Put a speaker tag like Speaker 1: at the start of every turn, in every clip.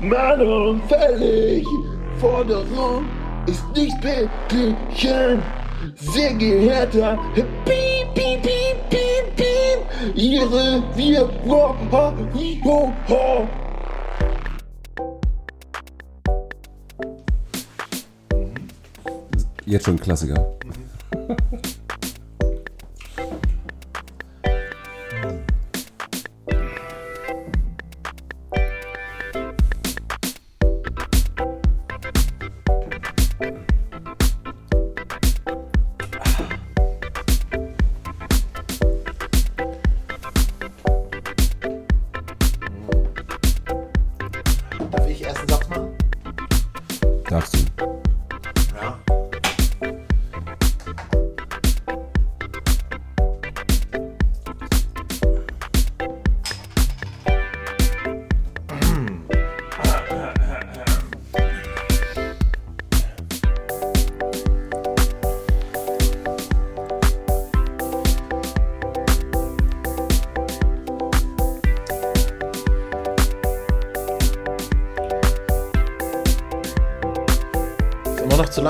Speaker 1: Meinung fällig, Forderung ist nicht beglichen. Sehr geehrter Piep, piep, piep, piep, piep, Ihre wir, ho, ho, ho, ho.
Speaker 2: Jetzt schon ein Klassiker.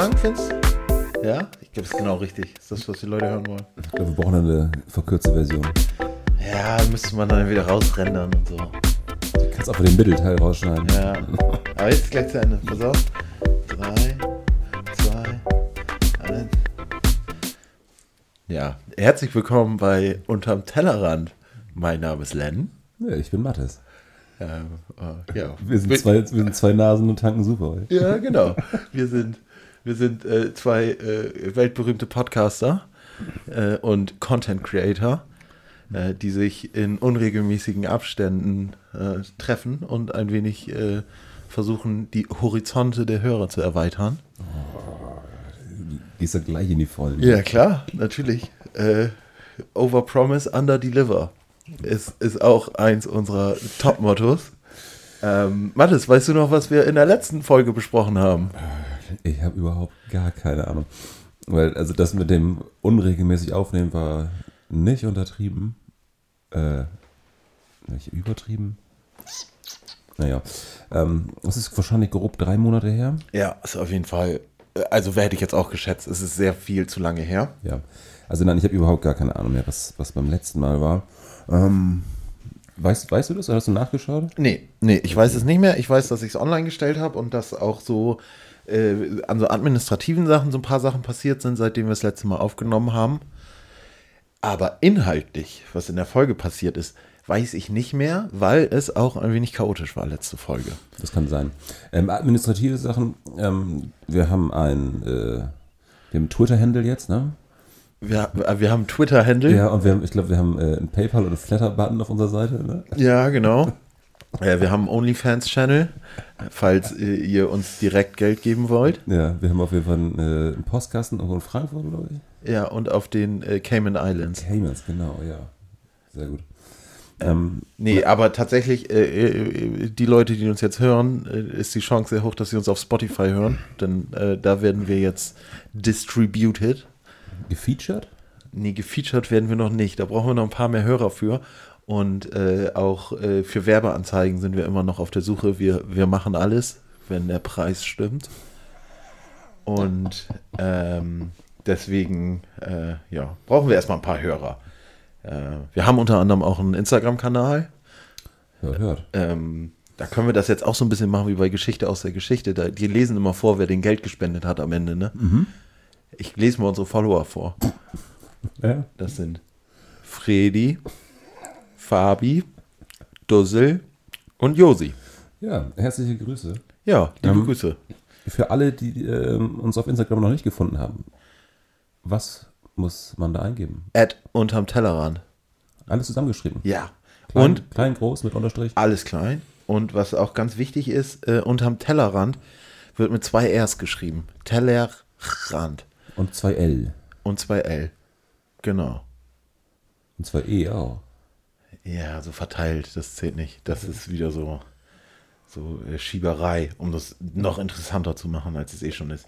Speaker 1: Findest du? Ja? Ich glaube, es ist genau richtig. Ist das, was die Leute hören wollen?
Speaker 2: Ich glaube, wir brauchen eine verkürzte Version.
Speaker 1: Ja, müsste man dann wieder rausrendern und so.
Speaker 2: Du kannst einfach den Mittelteil rausschneiden.
Speaker 1: Ja. Aber jetzt gleich zu Ende. Pass auf. Drei, zwei, eins. Ja, herzlich willkommen bei Unterm Tellerrand. Mein Name ist Len.
Speaker 2: Ja, ich bin Mattes.
Speaker 1: Ähm, äh, ja.
Speaker 2: Wir sind, zwei, wir sind zwei Nasen und tanken super.
Speaker 1: Ja, genau. Wir sind, wir sind äh, zwei äh, weltberühmte Podcaster äh, und Content Creator, äh, die sich in unregelmäßigen Abständen äh, treffen und ein wenig äh, versuchen, die Horizonte der Hörer zu erweitern.
Speaker 2: Gehst du gleich in die Vollen.
Speaker 1: Ja, klar, natürlich. Overpromise, Underdeliver ist, ist auch eins unserer Top-Mottos. Ähm, Mathis, weißt du noch, was wir in der letzten Folge besprochen haben?
Speaker 2: Ich habe überhaupt gar keine Ahnung. Weil, also das mit dem unregelmäßig Aufnehmen war nicht untertrieben. Äh, nicht übertrieben. Naja. Ähm, das ist wahrscheinlich grob drei Monate her.
Speaker 1: Ja, ist auf jeden Fall. äh, Also, hätte ich jetzt auch geschätzt? Es ist sehr viel zu lange her.
Speaker 2: Ja. Also nein, ich habe überhaupt gar keine Ahnung mehr, was, was beim letzten Mal war. Ähm, weißt, weißt du das? Oder hast du nachgeschaut?
Speaker 1: Nee, nee, ich weiß es nicht mehr. Ich weiß, dass ich es online gestellt habe und dass auch so äh, an so administrativen Sachen so ein paar Sachen passiert sind, seitdem wir das letzte Mal aufgenommen haben. Aber inhaltlich, was in der Folge passiert ist, weiß ich nicht mehr, weil es auch ein wenig chaotisch war, letzte Folge.
Speaker 2: Das kann sein. Ähm, administrative Sachen. Ähm, wir haben ein, äh, wir haben einen Twitter-Handle jetzt, ne?
Speaker 1: Wir, wir haben Twitter-Handle.
Speaker 2: Ja, und wir haben, ich glaube, wir haben äh, einen PayPal- oder Flatter-Button auf unserer Seite, ne?
Speaker 1: Ja, genau. Ja, wir haben einen OnlyFans-Channel, falls äh, ihr uns direkt Geld geben wollt.
Speaker 2: Ja, wir haben auf jeden Fall einen, äh, einen Postkasten irgendwo in Frankfurt, glaube ich.
Speaker 1: Ja, und auf den äh, Cayman Islands.
Speaker 2: Caymans, genau, ja. Sehr gut. Ähm,
Speaker 1: Nee, aber tatsächlich, äh, äh, die Leute, die uns jetzt hören, äh, ist die Chance sehr hoch, dass sie uns auf Spotify hören. Denn äh, da werden wir jetzt distributed.
Speaker 2: gefeatured?
Speaker 1: Nee, gefeatured werden wir noch nicht. Da brauchen wir noch ein paar mehr Hörer für. Und äh, auch äh, für Werbeanzeigen sind wir immer noch auf der Suche. Wir, wir machen alles, wenn der Preis stimmt. Und ähm, deswegen, äh, ja, brauchen wir erstmal ein paar Hörer. Äh, wir haben unter anderem auch einen Instagram-Kanal.
Speaker 2: Ja, hört.
Speaker 1: Ähm, da können wir das jetzt auch so ein bisschen machen wie bei Geschichte aus der Geschichte. Da, die lesen immer vor, wer den Geld gespendet hat am Ende. Ne? Ich lese mal unsere Follower vor.
Speaker 2: Ja.
Speaker 1: Das sind Fredi, Fabi, Dussel und Josi.
Speaker 2: ja, herzliche Grüße.
Speaker 1: Ja, liebe
Speaker 2: Ähm,
Speaker 1: Grüße.
Speaker 2: Für alle, die ähm, uns auf Instagram noch nicht gefunden haben, was muss man da eingeben?
Speaker 1: Ad unterm Tellerrand.
Speaker 2: Alles zusammengeschrieben.
Speaker 1: Ja.
Speaker 2: Klein,
Speaker 1: Und
Speaker 2: klein, groß, mit Unterstrich.
Speaker 1: alles klein. Und was auch ganz wichtig ist, äh, unterm Tellerrand wird mit zwei Rs geschrieben. Tellerrand.
Speaker 2: Und zwei L.
Speaker 1: Und zwei L. Genau.
Speaker 2: Und zwei E auch.
Speaker 1: Ja, so verteilt, das zählt nicht. Das ist wieder so, so äh, Schieberei, um das noch interessanter zu machen, als es eh schon ist.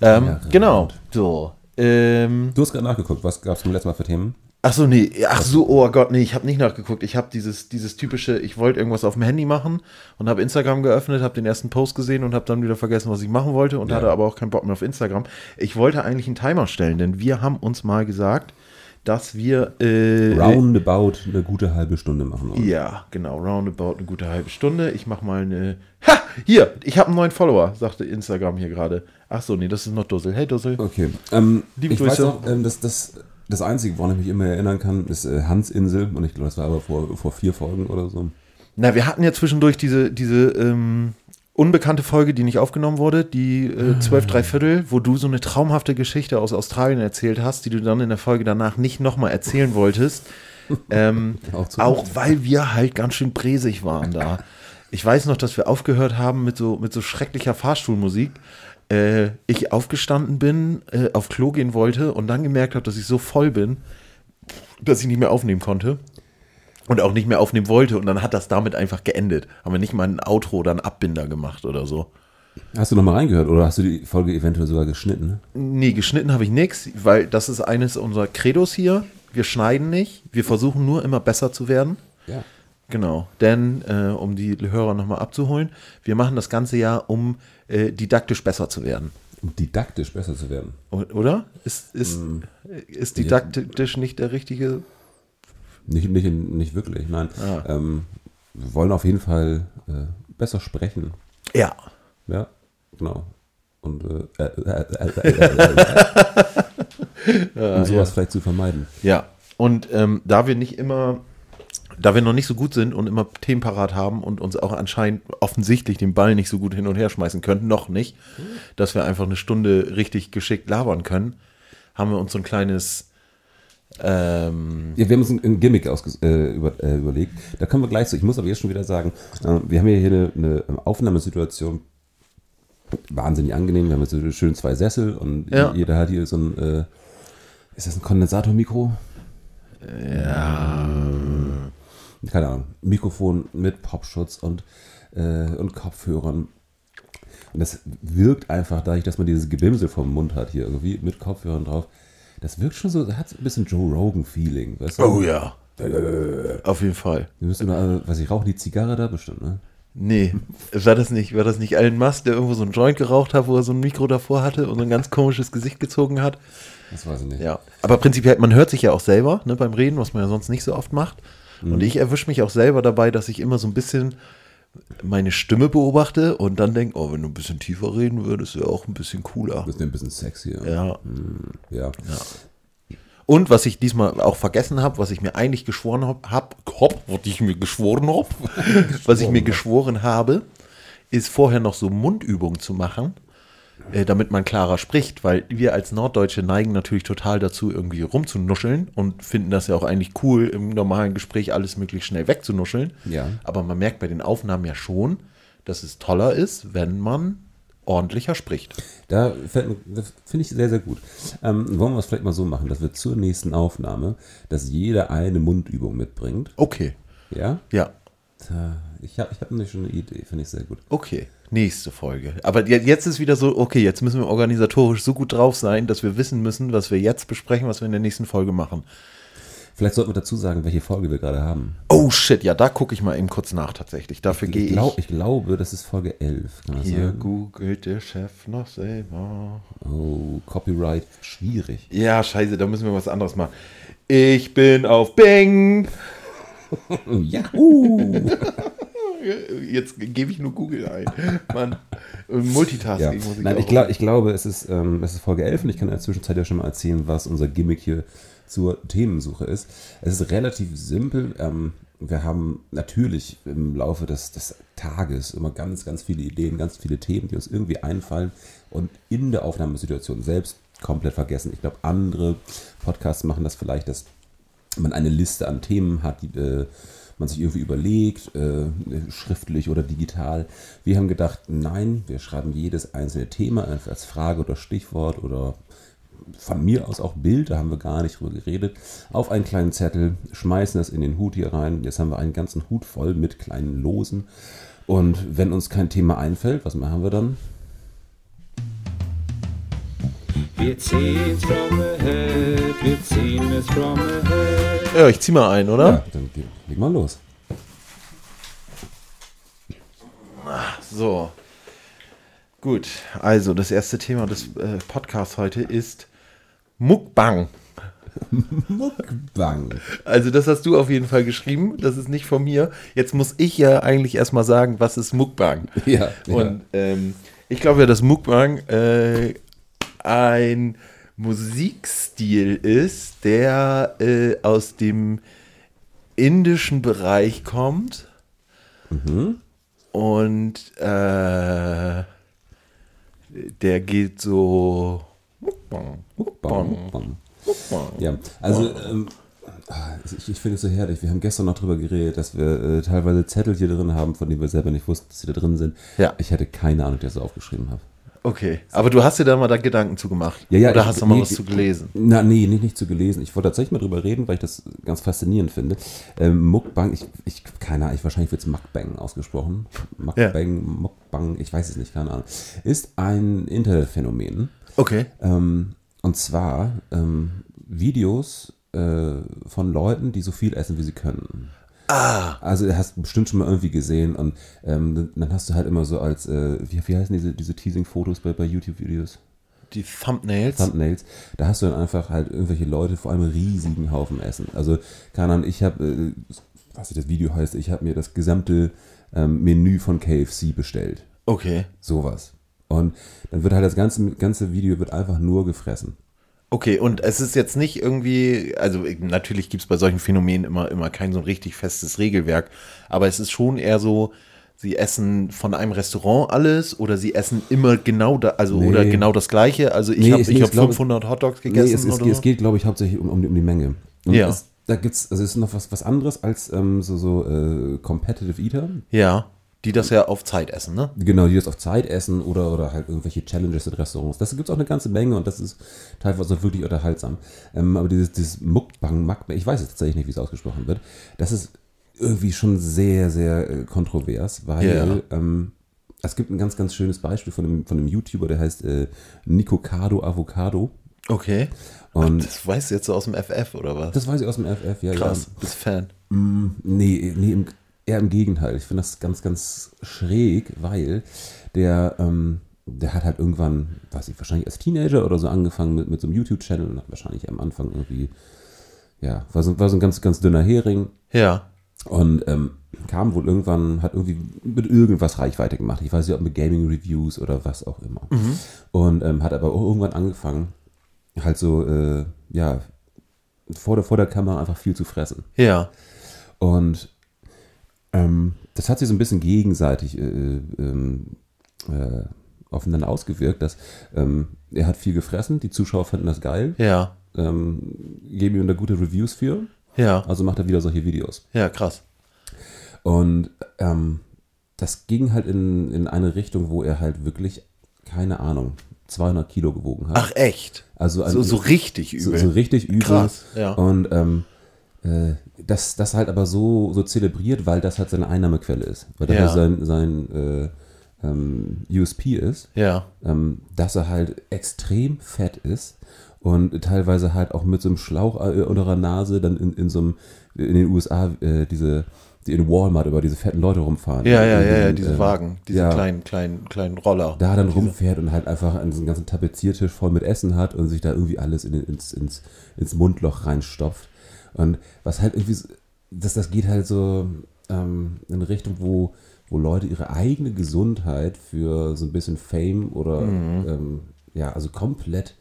Speaker 1: Ähm,
Speaker 2: Ja,
Speaker 1: genau, so. Ähm,
Speaker 2: Du hast gerade nachgeguckt, was gab es beim letzten Mal für Themen?
Speaker 1: Ach so, nee, ach so, oh Gott, nee, ich habe nicht nachgeguckt. Ich habe dieses, dieses typische, ich wollte irgendwas auf dem Handy machen und habe Instagram geöffnet, habe den ersten Post gesehen und habe dann wieder vergessen, was ich machen wollte und
Speaker 2: Ja.
Speaker 1: hatte aber auch keinen Bock mehr auf Instagram. Ich wollte eigentlich einen Timer stellen, denn wir haben uns mal gesagt, dass wir äh,
Speaker 2: Roundabout eine gute halbe Stunde machen wollen.
Speaker 1: Ja, genau, roundabout eine gute halbe Stunde. Ich mache mal eine. Ha! Hier, ich habe einen neuen Follower, sagte Instagram hier gerade. Ach so, nee, das ist noch Dussel. Hey Dussel.
Speaker 2: Okay. Ähm,
Speaker 1: Liebe
Speaker 2: ich
Speaker 1: Grüße.
Speaker 2: weiß noch, ähm, dass das, das Einzige, woran ich mich immer erinnern kann, ist äh, Hansinsel. Und ich glaube, das war aber vor, vor vier Folgen oder so.
Speaker 1: Na, wir hatten ja zwischendurch diese, diese ähm, unbekannte Folge, die nicht aufgenommen wurde, die äh, 12 Dreiviertel, wo du so eine traumhafte Geschichte aus Australien erzählt hast, die du dann in der Folge danach nicht nochmal erzählen wolltest. ähm,
Speaker 2: Auch
Speaker 1: auch weil wir halt ganz schön bresig waren da. Ich weiß noch, dass wir aufgehört haben mit so, mit so schrecklicher Fahrstuhlmusik. Äh, ich aufgestanden bin, äh, auf Klo gehen wollte und dann gemerkt habe, dass ich so voll bin, dass ich nicht mehr aufnehmen konnte und auch nicht mehr aufnehmen wollte. Und dann hat das damit einfach geendet. Haben wir nicht mal ein Outro oder einen Abbinder gemacht oder so.
Speaker 2: Hast du nochmal reingehört oder hast du die Folge eventuell sogar geschnitten?
Speaker 1: Nee, geschnitten habe ich nichts, weil das ist eines unserer Credos hier. Wir schneiden nicht. Wir versuchen nur immer besser zu werden.
Speaker 2: Ja.
Speaker 1: Genau, denn äh, um die Hörer nochmal abzuholen, wir machen das ganze Jahr, um äh, didaktisch besser zu werden.
Speaker 2: Um didaktisch besser zu werden.
Speaker 1: Oder? Ist, ist, ist didaktisch nicht der richtige?
Speaker 2: Nicht, nicht, nicht wirklich, nein.
Speaker 1: Ah.
Speaker 2: Ähm, wir wollen auf jeden Fall äh, besser sprechen.
Speaker 1: Ja.
Speaker 2: Ja, genau. Und äh, äh, äh, äh, äh, äh, um sowas vielleicht zu vermeiden.
Speaker 1: Ja. Und ähm, da wir nicht immer, da wir noch nicht so gut sind und immer Themen parat haben und uns auch anscheinend offensichtlich den Ball nicht so gut hin und her schmeißen können, noch nicht, dass wir einfach eine Stunde richtig geschickt labern können, haben wir uns so ein kleines ähm,
Speaker 2: Ja, wir haben uns ein, ein Gimmick äh, über, äh, überlegt. Da kommen wir gleich zu. Ich muss aber jetzt schon wieder sagen, äh, wir haben hier eine, eine Aufnahmesituation. Wahnsinnig angenehm. Wir haben jetzt so schön zwei Sessel und
Speaker 1: Ja.
Speaker 2: jeder hat hier so ein, äh, ist das ein Kondensatormikro?
Speaker 1: ja,
Speaker 2: Keine Ahnung. Mikrofon mit Popschutz und, äh, und Kopfhörern. Und das wirkt einfach dadurch, dass man dieses Gebimsel vom Mund hat hier irgendwie mit Kopfhörern drauf. Das wirkt schon so, hat so ein bisschen Joe Rogan-Feeling. Weißt du?
Speaker 1: Oh ja. Auf jeden Fall.
Speaker 2: Wir müssen mal, was ich rauche, die Zigarre da bestimmt, ne?
Speaker 1: Nee, war das nicht, war das nicht Elon Musk, der irgendwo so einen Joint geraucht hat, wo er so ein Mikro davor hatte und so ein ganz komisches Gesicht gezogen hat?
Speaker 2: Das weiß ich nicht.
Speaker 1: Ja. Aber prinzipiell, man hört sich ja auch selber ne, beim Reden, was man ja sonst nicht so oft macht. Und ich erwische mich auch selber dabei, dass ich immer so ein bisschen meine Stimme beobachte und dann denke, oh, wenn du ein bisschen tiefer reden würdest, wäre auch ein bisschen cooler.
Speaker 2: Das ist ein bisschen sexier.
Speaker 1: Ja.
Speaker 2: ja.
Speaker 1: Und was ich diesmal auch vergessen habe, was ich mir eigentlich geschworen habe, hab, hopp, was ich mir geschworen habe, was ich mir geschworen habe, ist vorher noch so Mundübungen zu machen, äh, damit man klarer spricht, weil wir als Norddeutsche neigen natürlich total dazu, irgendwie rumzunuscheln und finden das ja auch eigentlich cool, im normalen Gespräch alles möglichst schnell wegzunuscheln.
Speaker 2: Ja.
Speaker 1: Aber man merkt bei den Aufnahmen ja schon, dass es toller ist, wenn man ordentlicher spricht.
Speaker 2: Da finde ich sehr, sehr gut. Ähm, wollen wir es vielleicht mal so machen, dass wir zur nächsten Aufnahme, dass jeder eine Mundübung mitbringt.
Speaker 1: Okay.
Speaker 2: Ja?
Speaker 1: Ja.
Speaker 2: Ich habe ich hab nämlich schon eine Idee, finde ich sehr gut.
Speaker 1: Okay, nächste Folge. Aber je- jetzt ist wieder so, okay, jetzt müssen wir organisatorisch so gut drauf sein, dass wir wissen müssen, was wir jetzt besprechen, was wir in der nächsten Folge machen.
Speaker 2: Vielleicht sollten wir dazu sagen, welche Folge wir gerade haben.
Speaker 1: Oh shit, ja, da gucke ich mal eben kurz nach tatsächlich. Dafür gehe
Speaker 2: Ich,
Speaker 1: ich.
Speaker 2: glaub, ich glaube, das ist Folge 11. Kann das
Speaker 1: Hier
Speaker 2: sein?
Speaker 1: googelt der Chef noch selber.
Speaker 2: Oh, Copyright, schwierig.
Speaker 1: Ja, scheiße, da müssen wir was anderes machen. Ich bin auf Bing.
Speaker 2: Yahoo!
Speaker 1: Jetzt gebe ich nur Google ein. Mann, Multitasking
Speaker 2: Ja.
Speaker 1: muss ich
Speaker 2: Nein,
Speaker 1: auch
Speaker 2: ich, glaub, ich glaube, es ist, ähm, es ist Folge 11 und ich kann in der Zwischenzeit ja schon mal erzählen, was unser Gimmick hier zur Themensuche ist. Es ist relativ simpel. Ähm, wir haben natürlich im Laufe des, des Tages immer ganz, ganz viele Ideen, ganz viele Themen, die uns irgendwie einfallen und in der Aufnahmesituation selbst komplett vergessen. Ich glaube, andere Podcasts machen das vielleicht, dass man eine Liste an Themen hat, die äh, man sich irgendwie überlegt, äh, schriftlich oder digital. Wir haben gedacht, nein, wir schreiben jedes einzelne Thema als Frage oder Stichwort oder von mir aus auch Bild, da haben wir gar nicht drüber geredet, auf einen kleinen Zettel, schmeißen das in den Hut hier rein. Jetzt haben wir einen ganzen Hut voll mit kleinen Losen. Und wenn uns kein Thema einfällt, was machen wir dann?
Speaker 3: Wir ziehen's from the head, wir ziehen es from the head.
Speaker 1: Ja, ich zieh mal ein, oder?
Speaker 2: Ja, dann leg mal los.
Speaker 1: So. Gut, also das erste Thema des äh, Podcasts heute ist Mukbang.
Speaker 2: Bang.
Speaker 1: Also das hast du auf jeden Fall geschrieben, das ist nicht von mir. Jetzt muss ich ja eigentlich erstmal sagen, was ist Mukbang?
Speaker 2: Ja,
Speaker 1: Und ähm, ich glaube ja, dass Mukbang äh, ein Musikstil ist, der äh, aus dem indischen Bereich kommt. Und äh, der geht so. Mukbang,
Speaker 2: Mukbang, Mukbang. Ja, also ähm, ah, ich, ich finde es so herrlich. Wir haben gestern noch drüber geredet, dass wir äh, teilweise Zettel hier drin haben, von denen wir selber nicht wussten, dass sie da drin sind.
Speaker 1: Ja.
Speaker 2: Ich hätte keine Ahnung, dass ich das aufgeschrieben habe.
Speaker 1: Okay, aber du hast dir da mal da Gedanken zu gemacht.
Speaker 2: Ja, ja,
Speaker 1: Oder
Speaker 2: ich-
Speaker 1: hast du mal
Speaker 2: nee,
Speaker 1: was zu gelesen?
Speaker 2: Na, nee, nicht, nicht zu gelesen. Ich wollte tatsächlich mal drüber reden, weil ich das ganz faszinierend finde. Ähm, Mukbang, ich, ich, keine Ahnung, ich, wahrscheinlich wird es Mukbang ausgesprochen. Mukbang, Mukbang, ich weiß es nicht, keine Ahnung. Ist ein Internetphänomen.
Speaker 1: Okay.
Speaker 2: Ähm, und zwar ähm, Videos äh, von Leuten, die so viel essen, wie sie können.
Speaker 1: Ah,
Speaker 2: Also du hast bestimmt schon mal irgendwie gesehen und ähm, dann hast du halt immer so als, äh, wie, wie heißen diese, diese Teasing-Fotos bei, bei YouTube-Videos?
Speaker 1: die Thumbnails.
Speaker 2: Thumbnails, da hast du dann einfach halt irgendwelche Leute vor einem riesigen Haufen essen. Also, keine Ahnung, ich habe, äh, was das Video heißt, ich habe mir das gesamte ähm, Menü von KFC bestellt.
Speaker 1: Okay.
Speaker 2: Sowas. Und dann wird halt das ganze, ganze Video wird einfach nur gefressen.
Speaker 1: Okay, und es ist jetzt nicht irgendwie, also natürlich gibt es bei solchen Phänomenen immer, immer kein so richtig festes Regelwerk, aber es ist schon eher so, sie essen von einem Restaurant alles oder sie essen immer genau da, also
Speaker 2: Nee.
Speaker 1: oder genau das gleiche. Also ich
Speaker 2: Nee,
Speaker 1: habe ich
Speaker 2: nee,
Speaker 1: hab
Speaker 2: ich glaube-
Speaker 1: 500 Hotdogs
Speaker 2: Nee,
Speaker 1: gegessen
Speaker 2: es, es,
Speaker 1: oder
Speaker 2: es geht, glaube ich, hauptsächlich um, um, die, um die Menge. Und
Speaker 1: Ja.
Speaker 2: Es, da gibt's, also es ist noch was, was anderes als ähm, so, so äh, Competitive Eater.
Speaker 1: Ja, die das ja auf Zeit essen, ne?
Speaker 2: Genau, die das auf Zeit essen oder, oder halt irgendwelche Challenges in Restaurants. Das gibt es auch eine ganze Menge und das ist teilweise auch wirklich unterhaltsam. Ähm, aber dieses, dieses Mukbang, Mukbang, ich weiß jetzt tatsächlich nicht, wie es ausgesprochen wird, das ist irgendwie schon sehr, sehr äh, kontrovers, weil
Speaker 1: Ja.
Speaker 2: ähm, es gibt ein ganz, ganz schönes Beispiel von einem, von einem YouTuber, der heißt äh, Nicocado Avocado.
Speaker 1: Okay.
Speaker 2: Und
Speaker 1: Das weißt du jetzt so aus dem FF oder was?
Speaker 2: das weiß ich aus dem FF, ja.
Speaker 1: Krass, bist Fan.
Speaker 2: Ja. Mm, Nee, nee im, eher im Gegenteil. Ich finde das ganz, ganz schräg, weil der, ähm, der hat halt irgendwann, weiß ich, wahrscheinlich als Teenager oder so angefangen mit, mit so einem YouTube-Channel und hat wahrscheinlich am Anfang irgendwie, ja, war so, war so ein ganz, ganz dünner Hering
Speaker 1: Ja.
Speaker 2: und ähm, kam wohl irgendwann, hat irgendwie mit irgendwas Reichweite gemacht. Ich weiß nicht, ob mit Gaming-Reviews oder was auch immer. Und ähm, hat aber auch irgendwann angefangen, halt so, äh, ja, vor der, vor der Kamera einfach viel zu fressen.
Speaker 1: Ja.
Speaker 2: Und ähm, das hat sich so ein bisschen gegenseitig äh, ähm, äh, aufeinander ausgewirkt, dass ähm, er hat viel gefressen, die Zuschauer fanden das geil,
Speaker 1: Ja.
Speaker 2: ähm, geben ihm da gute Reviews für,
Speaker 1: Ja.
Speaker 2: also macht er wieder solche Videos.
Speaker 1: Ja, krass.
Speaker 2: Und ähm, das ging halt in, in eine Richtung, wo er halt wirklich, keine Ahnung, 200 Kilo gewogen hat.
Speaker 1: Ach echt?
Speaker 2: also
Speaker 1: So, so richtig
Speaker 2: so,
Speaker 1: übel.
Speaker 2: so richtig übel.
Speaker 1: Krass, ja.
Speaker 2: Und ähm, äh, das, das halt aber so, so zelebriert, weil das halt seine Einnahmequelle ist. Weil das
Speaker 1: Ja.
Speaker 2: halt sein, sein äh, ähm, USP ist,
Speaker 1: ja.
Speaker 2: ähm, dass er halt extrem fett ist und teilweise halt auch mit so einem Schlauch äh, unter der Nase dann in, in so einem, in den USA äh, diese, die in Walmart über diese fetten Leute rumfahren.
Speaker 1: Ja, ja, ja, ja, diese
Speaker 2: ähm,
Speaker 1: Wagen, diese
Speaker 2: ja.
Speaker 1: kleinen, kleinen, kleinen Roller.
Speaker 2: da dann
Speaker 1: Diese-
Speaker 2: rumfährt und halt einfach diesen ganzen Tapeziertisch voll mit Essen hat und sich da irgendwie alles in, ins, ins, ins Mundloch reinstopft. Und was halt irgendwie, so- das, das geht halt so ähm, in eine Richtung, wo, wo Leute ihre eigene Gesundheit für so ein bisschen Fame oder
Speaker 1: Mhm.
Speaker 2: ähm, ja, also komplett,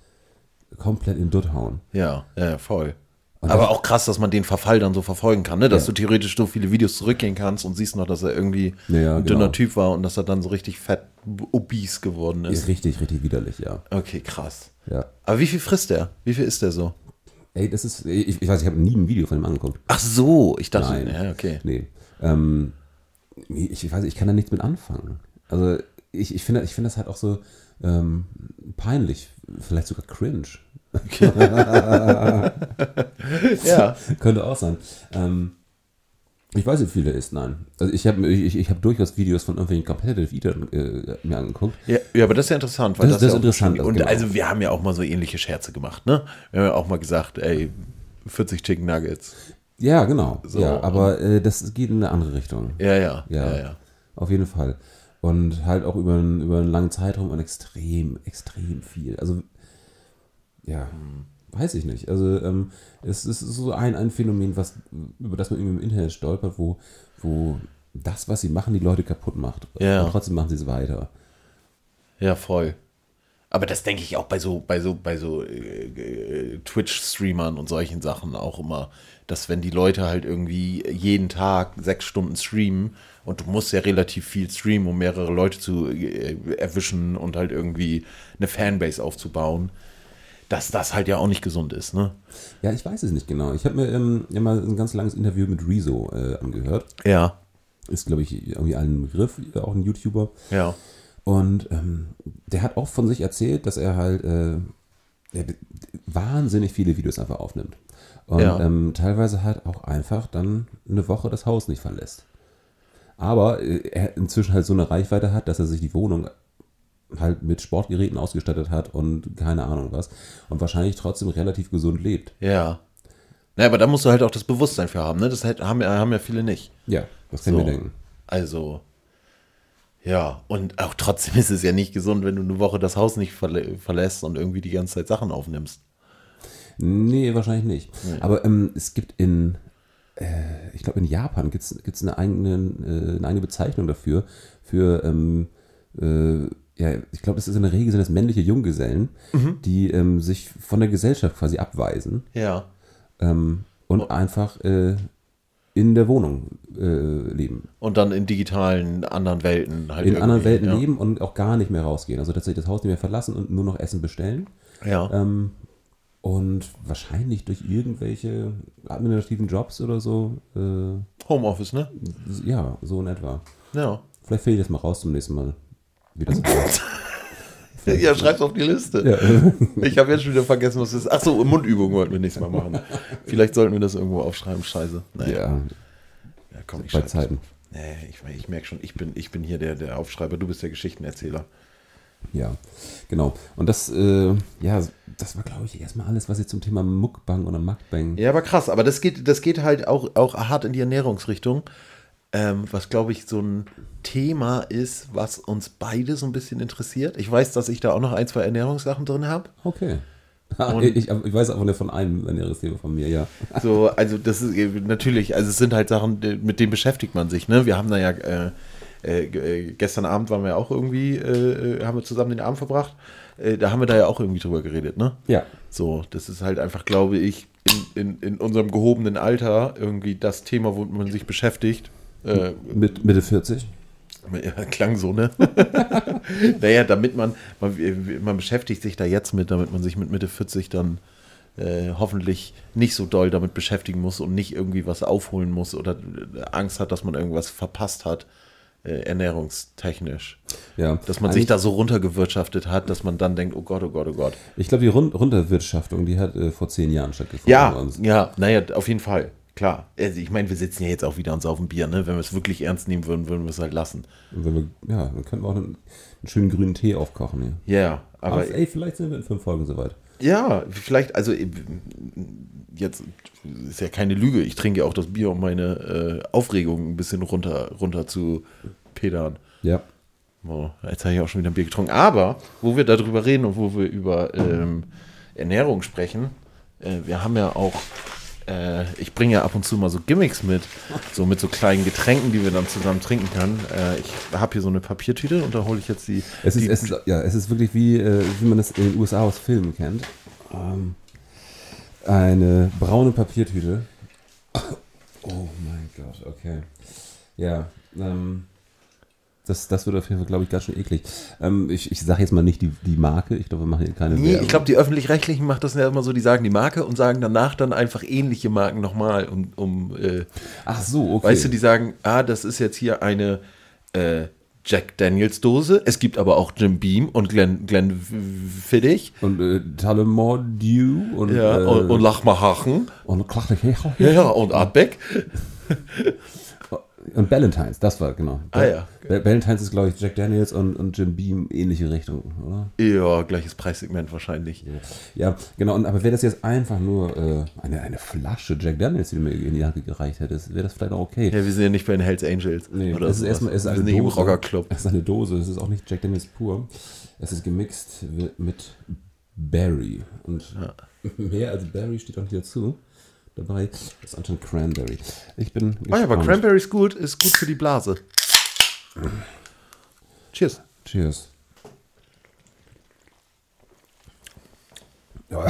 Speaker 2: komplett in Dutt hauen.
Speaker 1: Ja, ja, voll.
Speaker 2: Und
Speaker 1: Aber auch krass, dass man den Verfall dann so verfolgen kann, ne? dass
Speaker 2: Ja.
Speaker 1: du theoretisch so viele Videos zurückgehen kannst und siehst noch, dass er irgendwie
Speaker 2: Ja,
Speaker 1: ein dünner
Speaker 2: genau.
Speaker 1: Typ war und dass er dann so richtig fett obese geworden ist.
Speaker 2: Ist richtig, richtig widerlich, ja.
Speaker 1: Okay, krass.
Speaker 2: ja.
Speaker 1: Aber wie viel frisst er? Wie viel ist der so?
Speaker 2: Ey, das ist, ich, ich weiß, ich habe nie ein Video von ihm angeguckt.
Speaker 1: Ach so, ich dachte,
Speaker 2: Nein.
Speaker 1: ja, okay.
Speaker 2: Nee. Ähm, ich, ich weiß, ich kann da nichts mit anfangen. Also ich, ich finde ich finde das halt auch so ähm, peinlich, vielleicht sogar cringe.
Speaker 1: Ja.
Speaker 2: Könnte auch sein. Ähm, Ich weiß, wie viel er ist, nein. Also ich habe ich, ich hab durchaus Videos von irgendwelchen Competitive Eatern äh, mir angeguckt.
Speaker 1: Ja, ja, aber das ist ja interessant. Weil
Speaker 2: Das- das ist
Speaker 1: ja auch
Speaker 2: interessant,
Speaker 1: Und
Speaker 2: genau.
Speaker 1: also wir haben ja auch mal so ähnliche Scherze gemacht, ne? Wir haben ja auch mal gesagt, ey, 40 Chicken Nuggets.
Speaker 2: Ja, genau.
Speaker 1: So,
Speaker 2: ja, aber äh, das geht in eine andere Richtung.
Speaker 1: Ja, ja,
Speaker 2: Ja.
Speaker 1: ja, ja.
Speaker 2: Auf jeden Fall. Und halt auch über, einen- über einen langen Zeitraum und extrem, extrem viel. Also, ja, weiß ich nicht. Also, ähm, es ist so ein, ein Phänomen, was, über das man irgendwie im Internet stolpert, wo, wo das, was sie machen, die Leute kaputt macht.
Speaker 1: Ja.
Speaker 2: Und trotzdem machen sie es weiter.
Speaker 1: Ja, voll. Aber das denke ich auch bei so, bei so, bei so äh, äh, Twitch-Streamern und solchen Sachen auch immer, dass wenn die Leute halt irgendwie jeden Tag sechs Stunden streamen und du musst ja relativ viel streamen, um mehrere Leute zu äh, erwischen und halt irgendwie eine Fanbase aufzubauen, dass das halt ja auch nicht gesund ist, ne?
Speaker 2: Ja, ich weiß es nicht genau. Ich habe mir ähm, mal ein ganz langes Interview mit Rezo äh, angehört.
Speaker 1: Ja,
Speaker 2: Ist, glaube ich, irgendwie allen Begriff, auch ein YouTuber.
Speaker 1: ja.
Speaker 2: Und ähm, der hat auch von sich erzählt, dass er halt äh, wahnsinnig viele Videos einfach aufnimmt. Und
Speaker 1: Ja.
Speaker 2: ähm, teilweise halt auch einfach dann eine Woche das Haus nicht verlässt. Aber äh, er inzwischen halt so eine Reichweite hat, dass er sich die Wohnung halt mit Sportgeräten ausgestattet hat und keine Ahnung was. Und wahrscheinlich trotzdem relativ gesund lebt.
Speaker 1: Ja. Naja, aber da musst du halt auch das Bewusstsein für haben, ne? Das halt- haben, ja- haben ja viele nicht.
Speaker 2: Ja, das können
Speaker 1: So.
Speaker 2: wir denken.
Speaker 1: Also, ja, und auch trotzdem ist es ja nicht gesund, wenn du eine Woche das Haus nicht verlä verlässt und irgendwie die ganze Zeit Sachen aufnimmst.
Speaker 2: Nee, wahrscheinlich nicht. Aber ähm, es gibt in, äh, ich glaube in Japan gibt es eine, eigene, äh, eine eigene Bezeichnung dafür, für, ähm, äh, ja, ich glaube, das ist in der Regel sind das männliche Junggesellen, die ähm, sich von der Gesellschaft quasi abweisen
Speaker 1: Ja.
Speaker 2: ähm, und einfach äh, in der Wohnung äh, leben.
Speaker 1: Und dann in digitalen anderen Welten halt
Speaker 2: In anderen Welten
Speaker 1: ja.
Speaker 2: leben und auch gar nicht mehr rausgehen. Also tatsächlich das Haus nicht mehr verlassen und nur noch Essen bestellen.
Speaker 1: Ja.
Speaker 2: Ähm, und wahrscheinlich durch irgendwelche administrativen Jobs oder so, äh,
Speaker 1: Homeoffice, ne?
Speaker 2: ja, so in etwa.
Speaker 1: Ja.
Speaker 2: Vielleicht ich das mal raus zum nächsten Mal. Wie das
Speaker 1: Ja, schreib's auf die Liste.
Speaker 2: ja.
Speaker 1: Ich habe jetzt schon wieder vergessen, was das ist. Achso, Mundübungen wollten wir nächstes Mal machen. Vielleicht sollten wir das irgendwo aufschreiben. Scheiße. Naja.
Speaker 2: ja,
Speaker 1: Ja, komm, ich
Speaker 2: bei. Zeiten.
Speaker 1: Nee, ich, ich merke schon, ich bin, ich bin hier der, der Aufschreiber, du bist der Geschichtenerzähler.
Speaker 2: Ja, genau. Und das, äh, ja, das war, glaube ich, erstmal alles, was ich zum Thema Mukbang oder Mukbang.
Speaker 1: Ja, aber krass, aber das geht, das geht halt auch, auch hart in die Ernährungsrichtung. Ähm, was glaube ich so ein Thema ist, was uns beide so ein bisschen interessiert. Ich weiß, dass ich da auch noch ein, zwei Ernährungssachen drin habe.
Speaker 2: Okay. Ich, ich weiß auch nur von einem Ernährungsthema von mir, ja.
Speaker 1: So, also das ist äh, natürlich, also es sind halt Sachen, mit denen beschäftigt man sich. Ne? Wir haben da ja äh, äh, äh, gestern Abend waren wir ja auch irgendwie, äh, äh, haben wir zusammen den Abend verbracht. Da haben wir da ja auch irgendwie drüber geredet, ne?
Speaker 2: Ja.
Speaker 1: So, das ist halt einfach, glaube ich, in, in, in unserem gehobenen Alter irgendwie das Thema, womit man sich beschäftigt. Äh,
Speaker 2: Mit Mitte 40.
Speaker 1: ja, klang so, ne? naja, damit man, man, man beschäftigt sich da jetzt mit, damit man sich mit Mitte 40 dann äh, hoffentlich nicht so doll damit beschäftigen muss und nicht irgendwie was aufholen muss oder Angst hat, dass man irgendwas verpasst hat, äh, ernährungstechnisch.
Speaker 2: Ja.
Speaker 1: Dass man sich da so runtergewirtschaftet hat, dass man dann denkt, oh Gott, oh Gott, oh Gott.
Speaker 2: Ich glaube, die Run Runterwirtschaftung, die hat äh, vor zehn Jahren stattgefunden.
Speaker 1: Ja, ja, naja, auf jeden Fall. Klar. Also ich meine, wir sitzen ja jetzt auch wieder uns auf dem Bier, ne? Wenn wir es wirklich ernst nehmen würden, würden wir es halt lassen.
Speaker 2: Und wenn wir, ja, dann könnten wir auch einen, einen schönen grünen Tee aufkochen. Ja.
Speaker 1: Ja, aber.
Speaker 2: Aber ey, vielleicht sind wir in fünf Folgen soweit.
Speaker 1: Ja, vielleicht, also äh, jetzt ist ja keine Lüge. Ich trinke ja auch das Bier, um meine äh, Aufregung ein bisschen runter, runter zu pedern.
Speaker 2: Ja.
Speaker 1: Oh, jetzt habe ich auch schon wieder ein Bier getrunken. Aber, wo wir darüber reden und wo wir über ähm, Ernährung sprechen, äh, wir haben ja auch, äh, ich bringe ja ab und zu mal so Gimmicks mit, so mit so kleinen Getränken, die wir dann zusammen trinken können. Äh, ich habe hier so eine Papiertüte und da hole ich jetzt die.
Speaker 2: Es ist,
Speaker 1: die
Speaker 2: es ist, ja, es ist wirklich wie, äh, wie man das in den USA aus Filmen kennt. Ähm, eine braune Papiertüte. Oh mein Gott, okay. Ja, ähm, das, das wird auf jeden Fall, glaube ich, ganz schön eklig. Ähm, ich ich sage jetzt mal nicht die, die Marke. Ich glaube, wir machen hier keine
Speaker 1: Nee,
Speaker 2: Werbung.
Speaker 1: ich glaube, die Öffentlich-Rechtlichen machen das ja immer so, die sagen die Marke und sagen danach dann einfach ähnliche Marken nochmal, um, um äh,
Speaker 2: Ach so, okay.
Speaker 1: weißt du, die sagen, ah, das ist jetzt hier eine äh, Jack Daniels Dose, es gibt aber auch Jim Beam und Glenn, Glenn Fiddich
Speaker 2: und äh, Tullamore Dew und,
Speaker 1: ja,
Speaker 2: äh,
Speaker 1: und, und Lachmahachen
Speaker 2: und Klachlich
Speaker 1: ja, ja, und Artbeck.
Speaker 2: Und Valentine's, das war genau.
Speaker 1: Ah, ja.
Speaker 2: Val- Valentine's ist, glaube ich, Jack Daniels und, und Jim Beam ähnliche Richtung, oder?
Speaker 1: Ja, gleiches Preissegment wahrscheinlich.
Speaker 2: Ja, genau. Und, aber wäre das jetzt einfach nur äh, eine, eine Flasche Jack Daniels, die du mir in die Hand gereicht hättest, wäre das vielleicht auch okay.
Speaker 1: Ja, wir sind ja nicht bei den Hells Angels.
Speaker 2: Nee,
Speaker 1: oder
Speaker 2: es ist erstmal es ist
Speaker 1: wir
Speaker 2: eine
Speaker 1: sind nicht im
Speaker 2: Dose.
Speaker 1: Rockerclub.
Speaker 2: Es ist eine Dose, es ist auch nicht Jack Daniels pur. Es ist gemixt mit Berry. Und mehr als Berry steht auch nicht dazu. Dabei ist anscheinend Cranberry. Ich bin
Speaker 1: Ah ja, aber. Cranberry ist gut, ist gut für die Blase. Cheers.
Speaker 2: Cheers. Ja,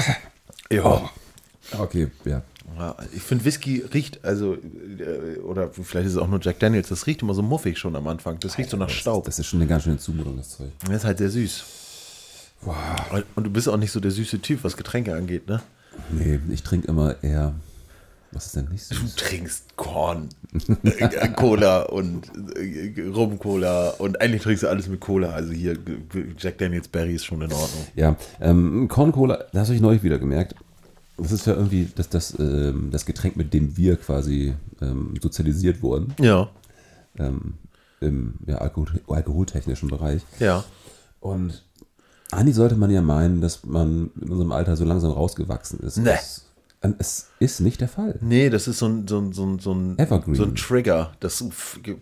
Speaker 1: Ja.
Speaker 2: okay,
Speaker 1: ja. Ich finde Whisky riecht, also, äh, oder vielleicht ist es auch nur Jack Daniels, das riecht immer so muffig schon am Anfang. Das riecht so nach Staub.
Speaker 2: Das ist schon eine ganz schöne Zumutung, das Zeug.
Speaker 1: Das ist halt sehr süß. Und- Und du bist auch nicht so der süße Typ, was Getränke angeht, ne?
Speaker 2: Nee, ich trinke immer eher. Was ist denn nicht
Speaker 1: Du
Speaker 2: süß?
Speaker 1: trinkst Korn, äh, Cola und äh, Rum-Cola und eigentlich trinkst du alles mit Cola. Also hier Jack Daniels Berry ist schon in Ordnung.
Speaker 2: Ja, ähm, Corn Cola, das habe ich neulich wieder gemerkt. Das ist ja irgendwie das, das, ähm, das Getränk, mit dem wir quasi ähm, sozialisiert wurden
Speaker 1: Ja,
Speaker 2: ähm, im ja, Alkohol, alkoholtechnischen Bereich.
Speaker 1: ja.
Speaker 2: Und eigentlich sollte man ja meinen, dass man in unserem Alter so langsam rausgewachsen ist.
Speaker 1: Nee.
Speaker 2: Das, ähm, es ist nicht der Fall.
Speaker 1: Nee, das ist so ein, so ein, so ein, so ein,
Speaker 2: Evergreen.
Speaker 1: so ein Trigger. Das,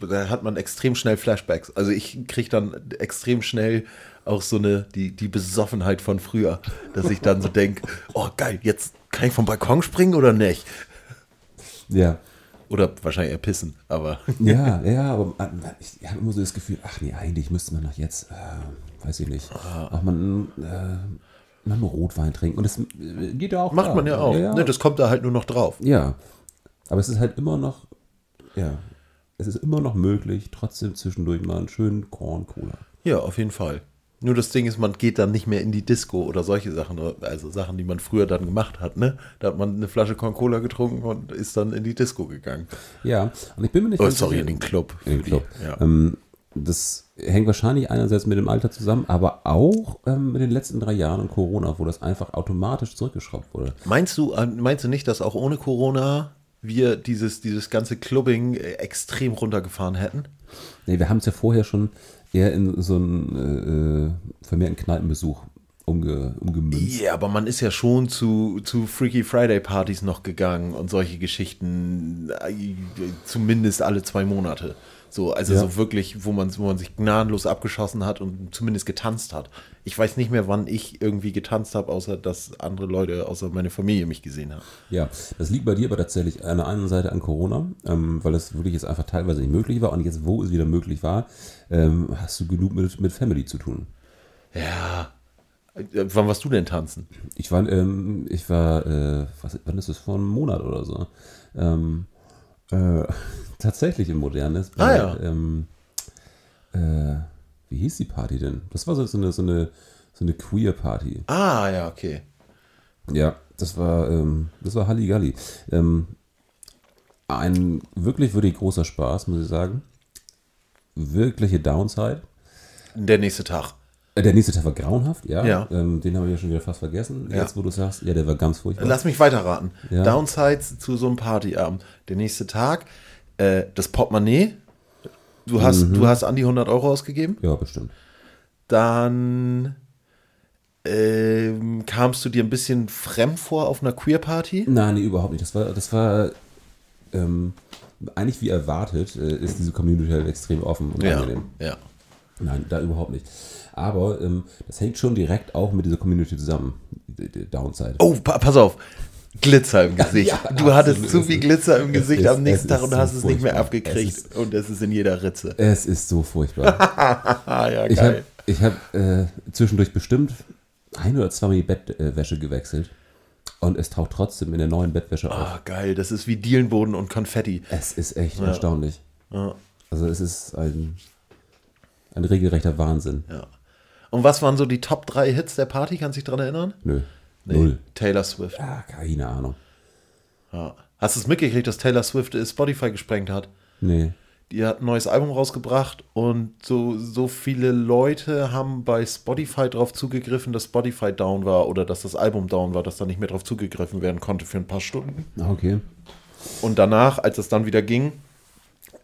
Speaker 1: da hat man extrem schnell Flashbacks. Also ich kriege dann extrem schnell auch so eine, die, die Besoffenheit von früher, dass ich dann so denke, oh geil, jetzt kann ich vom Balkon springen oder nicht?
Speaker 2: Ja,
Speaker 1: Oder wahrscheinlich eher pissen, aber
Speaker 2: ja, ja, aber man- ich habe immer so das Gefühl, ach nee, eigentlich müsste man noch jetzt, äh, weiß ich nicht, auch man, äh, man Rotwein trinken. Und das äh, geht ja auch.
Speaker 1: macht
Speaker 2: klar.
Speaker 1: man ja auch.
Speaker 2: Ja,
Speaker 1: Ne, das kommt da halt nur noch drauf.
Speaker 2: ja, aber es ist halt immer noch, ja, es ist immer noch möglich, trotzdem zwischendurch mal einen schönen Korn-Cola.
Speaker 1: Ja, auf jeden Fall. Nur das Ding ist, man geht dann nicht mehr in die Disco oder solche Sachen, also Sachen, die man früher dann gemacht hat, ne? Da hat man eine Flasche Coca-Cola getrunken und ist dann in die Disco gegangen.
Speaker 2: Ja, und ich bin mir nicht
Speaker 1: Oh,
Speaker 2: ganz
Speaker 1: sorry,
Speaker 2: sicher-
Speaker 1: in den Club.
Speaker 2: In den
Speaker 1: Für die-
Speaker 2: Club.
Speaker 1: Ja.
Speaker 2: Ähm, das hängt wahrscheinlich einerseits mit dem Alter zusammen, aber auch ähm, mit den letzten drei Jahren und Corona, wo das einfach automatisch zurückgeschraubt wurde.
Speaker 1: Meinst du, äh, meinst du nicht, dass auch ohne Corona wir dieses, dieses ganze Clubbing äh, extrem runtergefahren hätten?
Speaker 2: Nee, wir haben es ja vorher schon eher in so einen äh, vermehrten Kneipenbesuch umge, umgemünzt.
Speaker 1: Ja, aber man ist ja schon zu, zu Freaky Friday Partys noch gegangen und solche Geschichten, äh, zumindest alle zwei Monate. So, also
Speaker 2: Ja.
Speaker 1: so wirklich, wo man, wo man sich gnadenlos abgeschossen hat und zumindest getanzt hat. Ich weiß nicht mehr, wann ich irgendwie getanzt habe, außer dass andere Leute, außer meine Familie mich gesehen haben.
Speaker 2: Ja, das liegt bei dir aber tatsächlich an der einen Seite an Corona, ähm, weil es wirklich jetzt einfach teilweise nicht möglich war und jetzt, wo es wieder möglich war, ähm, hast du genug mit, mit Family zu tun.
Speaker 1: Ja. Äh, Wann warst du denn tanzen?
Speaker 2: Ich war, ähm, ich war, äh, was, wann ist das, vor einem Monat oder so, ähm, äh, tatsächlich im Modernes.
Speaker 1: Ah, ja.
Speaker 2: Ähm, äh, wie hieß die Party denn? Das war so, so eine, so eine, so eine Queer-Party.
Speaker 1: Ah, ja, okay.
Speaker 2: Ja, das war, ähm, das war Halligalli. Ähm, ein wirklich, wirklich großer Spaß, muss ich sagen. Wirkliche Downside.
Speaker 1: Der nächste Tag.
Speaker 2: Äh, Der nächste Tag war grauenhaft, ja.
Speaker 1: Ja.
Speaker 2: Ähm, den habe ich ja schon wieder fast vergessen.
Speaker 1: Ja.
Speaker 2: Jetzt, wo du sagst, ja, der war ganz furchtbar.
Speaker 1: Lass mich weiterraten.
Speaker 2: Ja.
Speaker 1: Downsides zu so einem Partyabend. Der nächste Tag, äh, das Portemonnaie. Du hast,
Speaker 2: Mhm.
Speaker 1: du hast an die 100 Euro ausgegeben.
Speaker 2: Ja, bestimmt.
Speaker 1: Dann ähm, kamst du dir ein bisschen fremd vor auf einer Queer-Party.
Speaker 2: Nein, nee, überhaupt nicht. Das war, das war ähm, eigentlich wie erwartet, äh, ist diese Community halt extrem offen und angenehm.
Speaker 1: ja.
Speaker 2: Nein, da überhaupt nicht. Aber ähm, das hängt schon direkt auch mit dieser Community zusammen. Die, die Downside.
Speaker 1: Oh, pa pass auf. Glitzer im Gesicht.
Speaker 2: Ja,
Speaker 1: du hattest zu viel Glitzer im
Speaker 2: Es
Speaker 1: Gesicht
Speaker 2: ist-
Speaker 1: am nächsten Tag und
Speaker 2: ist
Speaker 1: hast
Speaker 2: so
Speaker 1: es nicht mehr abgekriegt.
Speaker 2: Es
Speaker 1: und es ist in jeder Ritze.
Speaker 2: Es ist so furchtbar.
Speaker 1: Ja,
Speaker 2: ich
Speaker 1: geil.
Speaker 2: habe ich hab, äh, zwischendurch bestimmt ein oder zweimal die Bettwäsche gewechselt. Und es taucht trotzdem in der neuen Bettwäsche auf.
Speaker 1: Ah, geil. Das ist wie Dielenboden und Konfetti.
Speaker 2: Es ist echt erstaunlich. Also es ist ein, ein regelrechter Wahnsinn.
Speaker 1: Ja. Und was waren so die Top 3 Hits der Party? Kannst du dich dran erinnern?
Speaker 2: Nö.
Speaker 1: Nee.
Speaker 2: Null.
Speaker 1: Taylor Swift.
Speaker 2: Ja, keine Ahnung.
Speaker 1: Ja. Hast du es mitgekriegt, dass Taylor Swift äh, Spotify gesprengt hat?
Speaker 2: Nee.
Speaker 1: Die hat ein neues Album rausgebracht und so, so viele Leute haben bei Spotify drauf zugegriffen, dass Spotify down war oder dass das Album down war, dass da nicht mehr drauf zugegriffen werden konnte für ein paar Stunden.
Speaker 2: Ah, Okay.
Speaker 1: Und danach, als es dann wieder ging,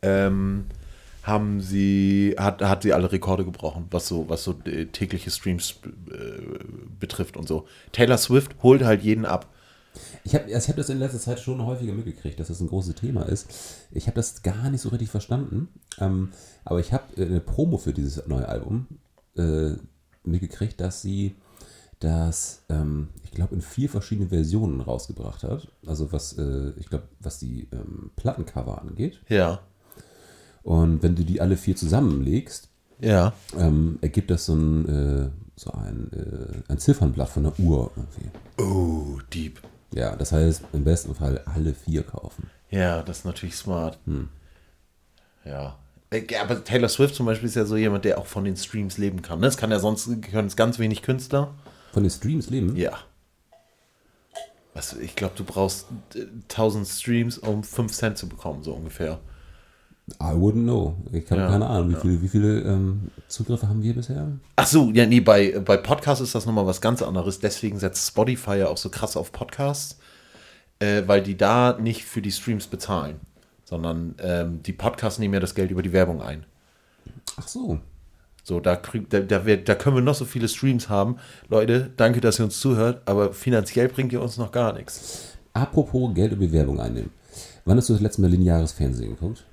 Speaker 1: ähm, haben sie, hat, hat sie alle Rekorde gebrochen, was so, was so äh, tägliche Streams äh, betrifft und so. Taylor Swift holt halt jeden ab.
Speaker 2: Ich habe ich hab das in letzter Zeit schon häufiger mitgekriegt, dass das ein großes Thema ist. Ich habe das gar nicht so richtig verstanden. Ähm, aber ich habe äh, eine Promo für dieses neue Album äh, mitgekriegt, dass sie das, ähm, ich glaube, in vier verschiedenen Versionen rausgebracht hat. Also was, äh, ich glaube, was die ähm, Plattencover angeht.
Speaker 1: Ja.
Speaker 2: Und wenn du die alle vier zusammenlegst,
Speaker 1: Ja.
Speaker 2: ähm, ergibt das so ein, äh, so ein, äh, ein Ziffernblatt von der Uhr irgendwie.
Speaker 1: Oh, deep.
Speaker 2: Ja, das heißt, im besten Fall alle vier kaufen.
Speaker 1: Ja, das ist natürlich smart. Ja. Äh, ja, Aber Taylor Swift zum Beispiel ist ja so jemand, der auch von den Streams leben kann. ne? Das kann ja sonst können es ganz wenig Künstler.
Speaker 2: Von den Streams leben?
Speaker 1: Ja. Was, ich glaube, du brauchst äh, 1000 Streams, um 5 Cent zu bekommen, so ungefähr.
Speaker 2: I wouldn't know. Ich habe
Speaker 1: Ja,
Speaker 2: keine Ahnung, wie viele, wie viele ähm, Zugriffe haben wir bisher?
Speaker 1: Ach so, ja, nee, bei, bei Podcasts ist das nochmal was ganz anderes. Deswegen setzt Spotify ja auch so krass auf Podcasts, äh, weil die da nicht für die Streams bezahlen, sondern ähm, die Podcasts nehmen ja das Geld über die Werbung ein.
Speaker 2: Ach so.
Speaker 1: So, da, krieg, da, da, wird, da können wir noch so viele Streams haben. Leute, danke, dass ihr uns zuhört, aber finanziell bringt ihr uns noch gar nichts.
Speaker 2: Apropos Geld über Werbung einnehmen. Wann hast du das letzte Mal lineares Fernsehen geguckt?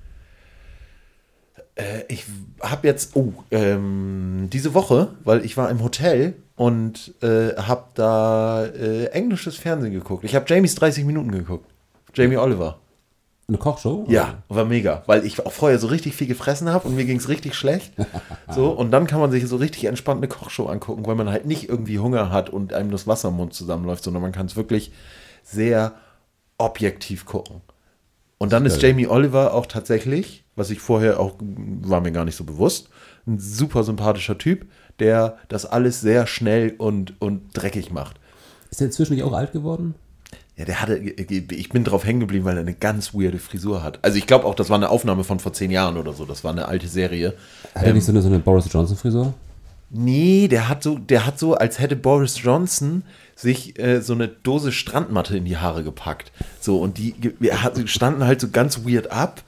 Speaker 1: Äh, ich habe jetzt, oh, ähm, diese Woche, weil ich war im Hotel und äh, habe da äh, englisches Fernsehen geguckt. Ich habe Jamies 30 Minuten geguckt. Jamie Oliver.
Speaker 2: Eine Kochshow?
Speaker 1: Ja, war mega, weil ich auch vorher so richtig viel gefressen habe und mir ging es richtig schlecht. So, und dann kann man sich so richtig entspannt eine Kochshow angucken, weil man halt nicht irgendwie Hunger hat und einem das Wasser im Mund zusammenläuft, sondern man kann es wirklich sehr objektiv gucken. Und dann ist
Speaker 2: geil.
Speaker 1: Jamie Oliver auch tatsächlich, was ich vorher auch, war mir gar nicht so bewusst, ein super sympathischer Typ, der das alles sehr schnell und, und dreckig macht.
Speaker 2: Ist der inzwischen nicht auch alt geworden?
Speaker 1: Ja, der hatte, ich bin drauf hängen geblieben, weil er eine ganz weirde Frisur hat. Also ich glaube auch, das war eine Aufnahme von vor zehn Jahren oder so. Das war eine alte Serie.
Speaker 2: Hat er nicht so eine, so eine Boris Johnson-Frisur?
Speaker 1: Nee, der hat so, der hat so, als hätte Boris Johnson sich äh, so eine Dose Strandmatte in die Haare gepackt. So, und die er standen halt so ganz weird ab,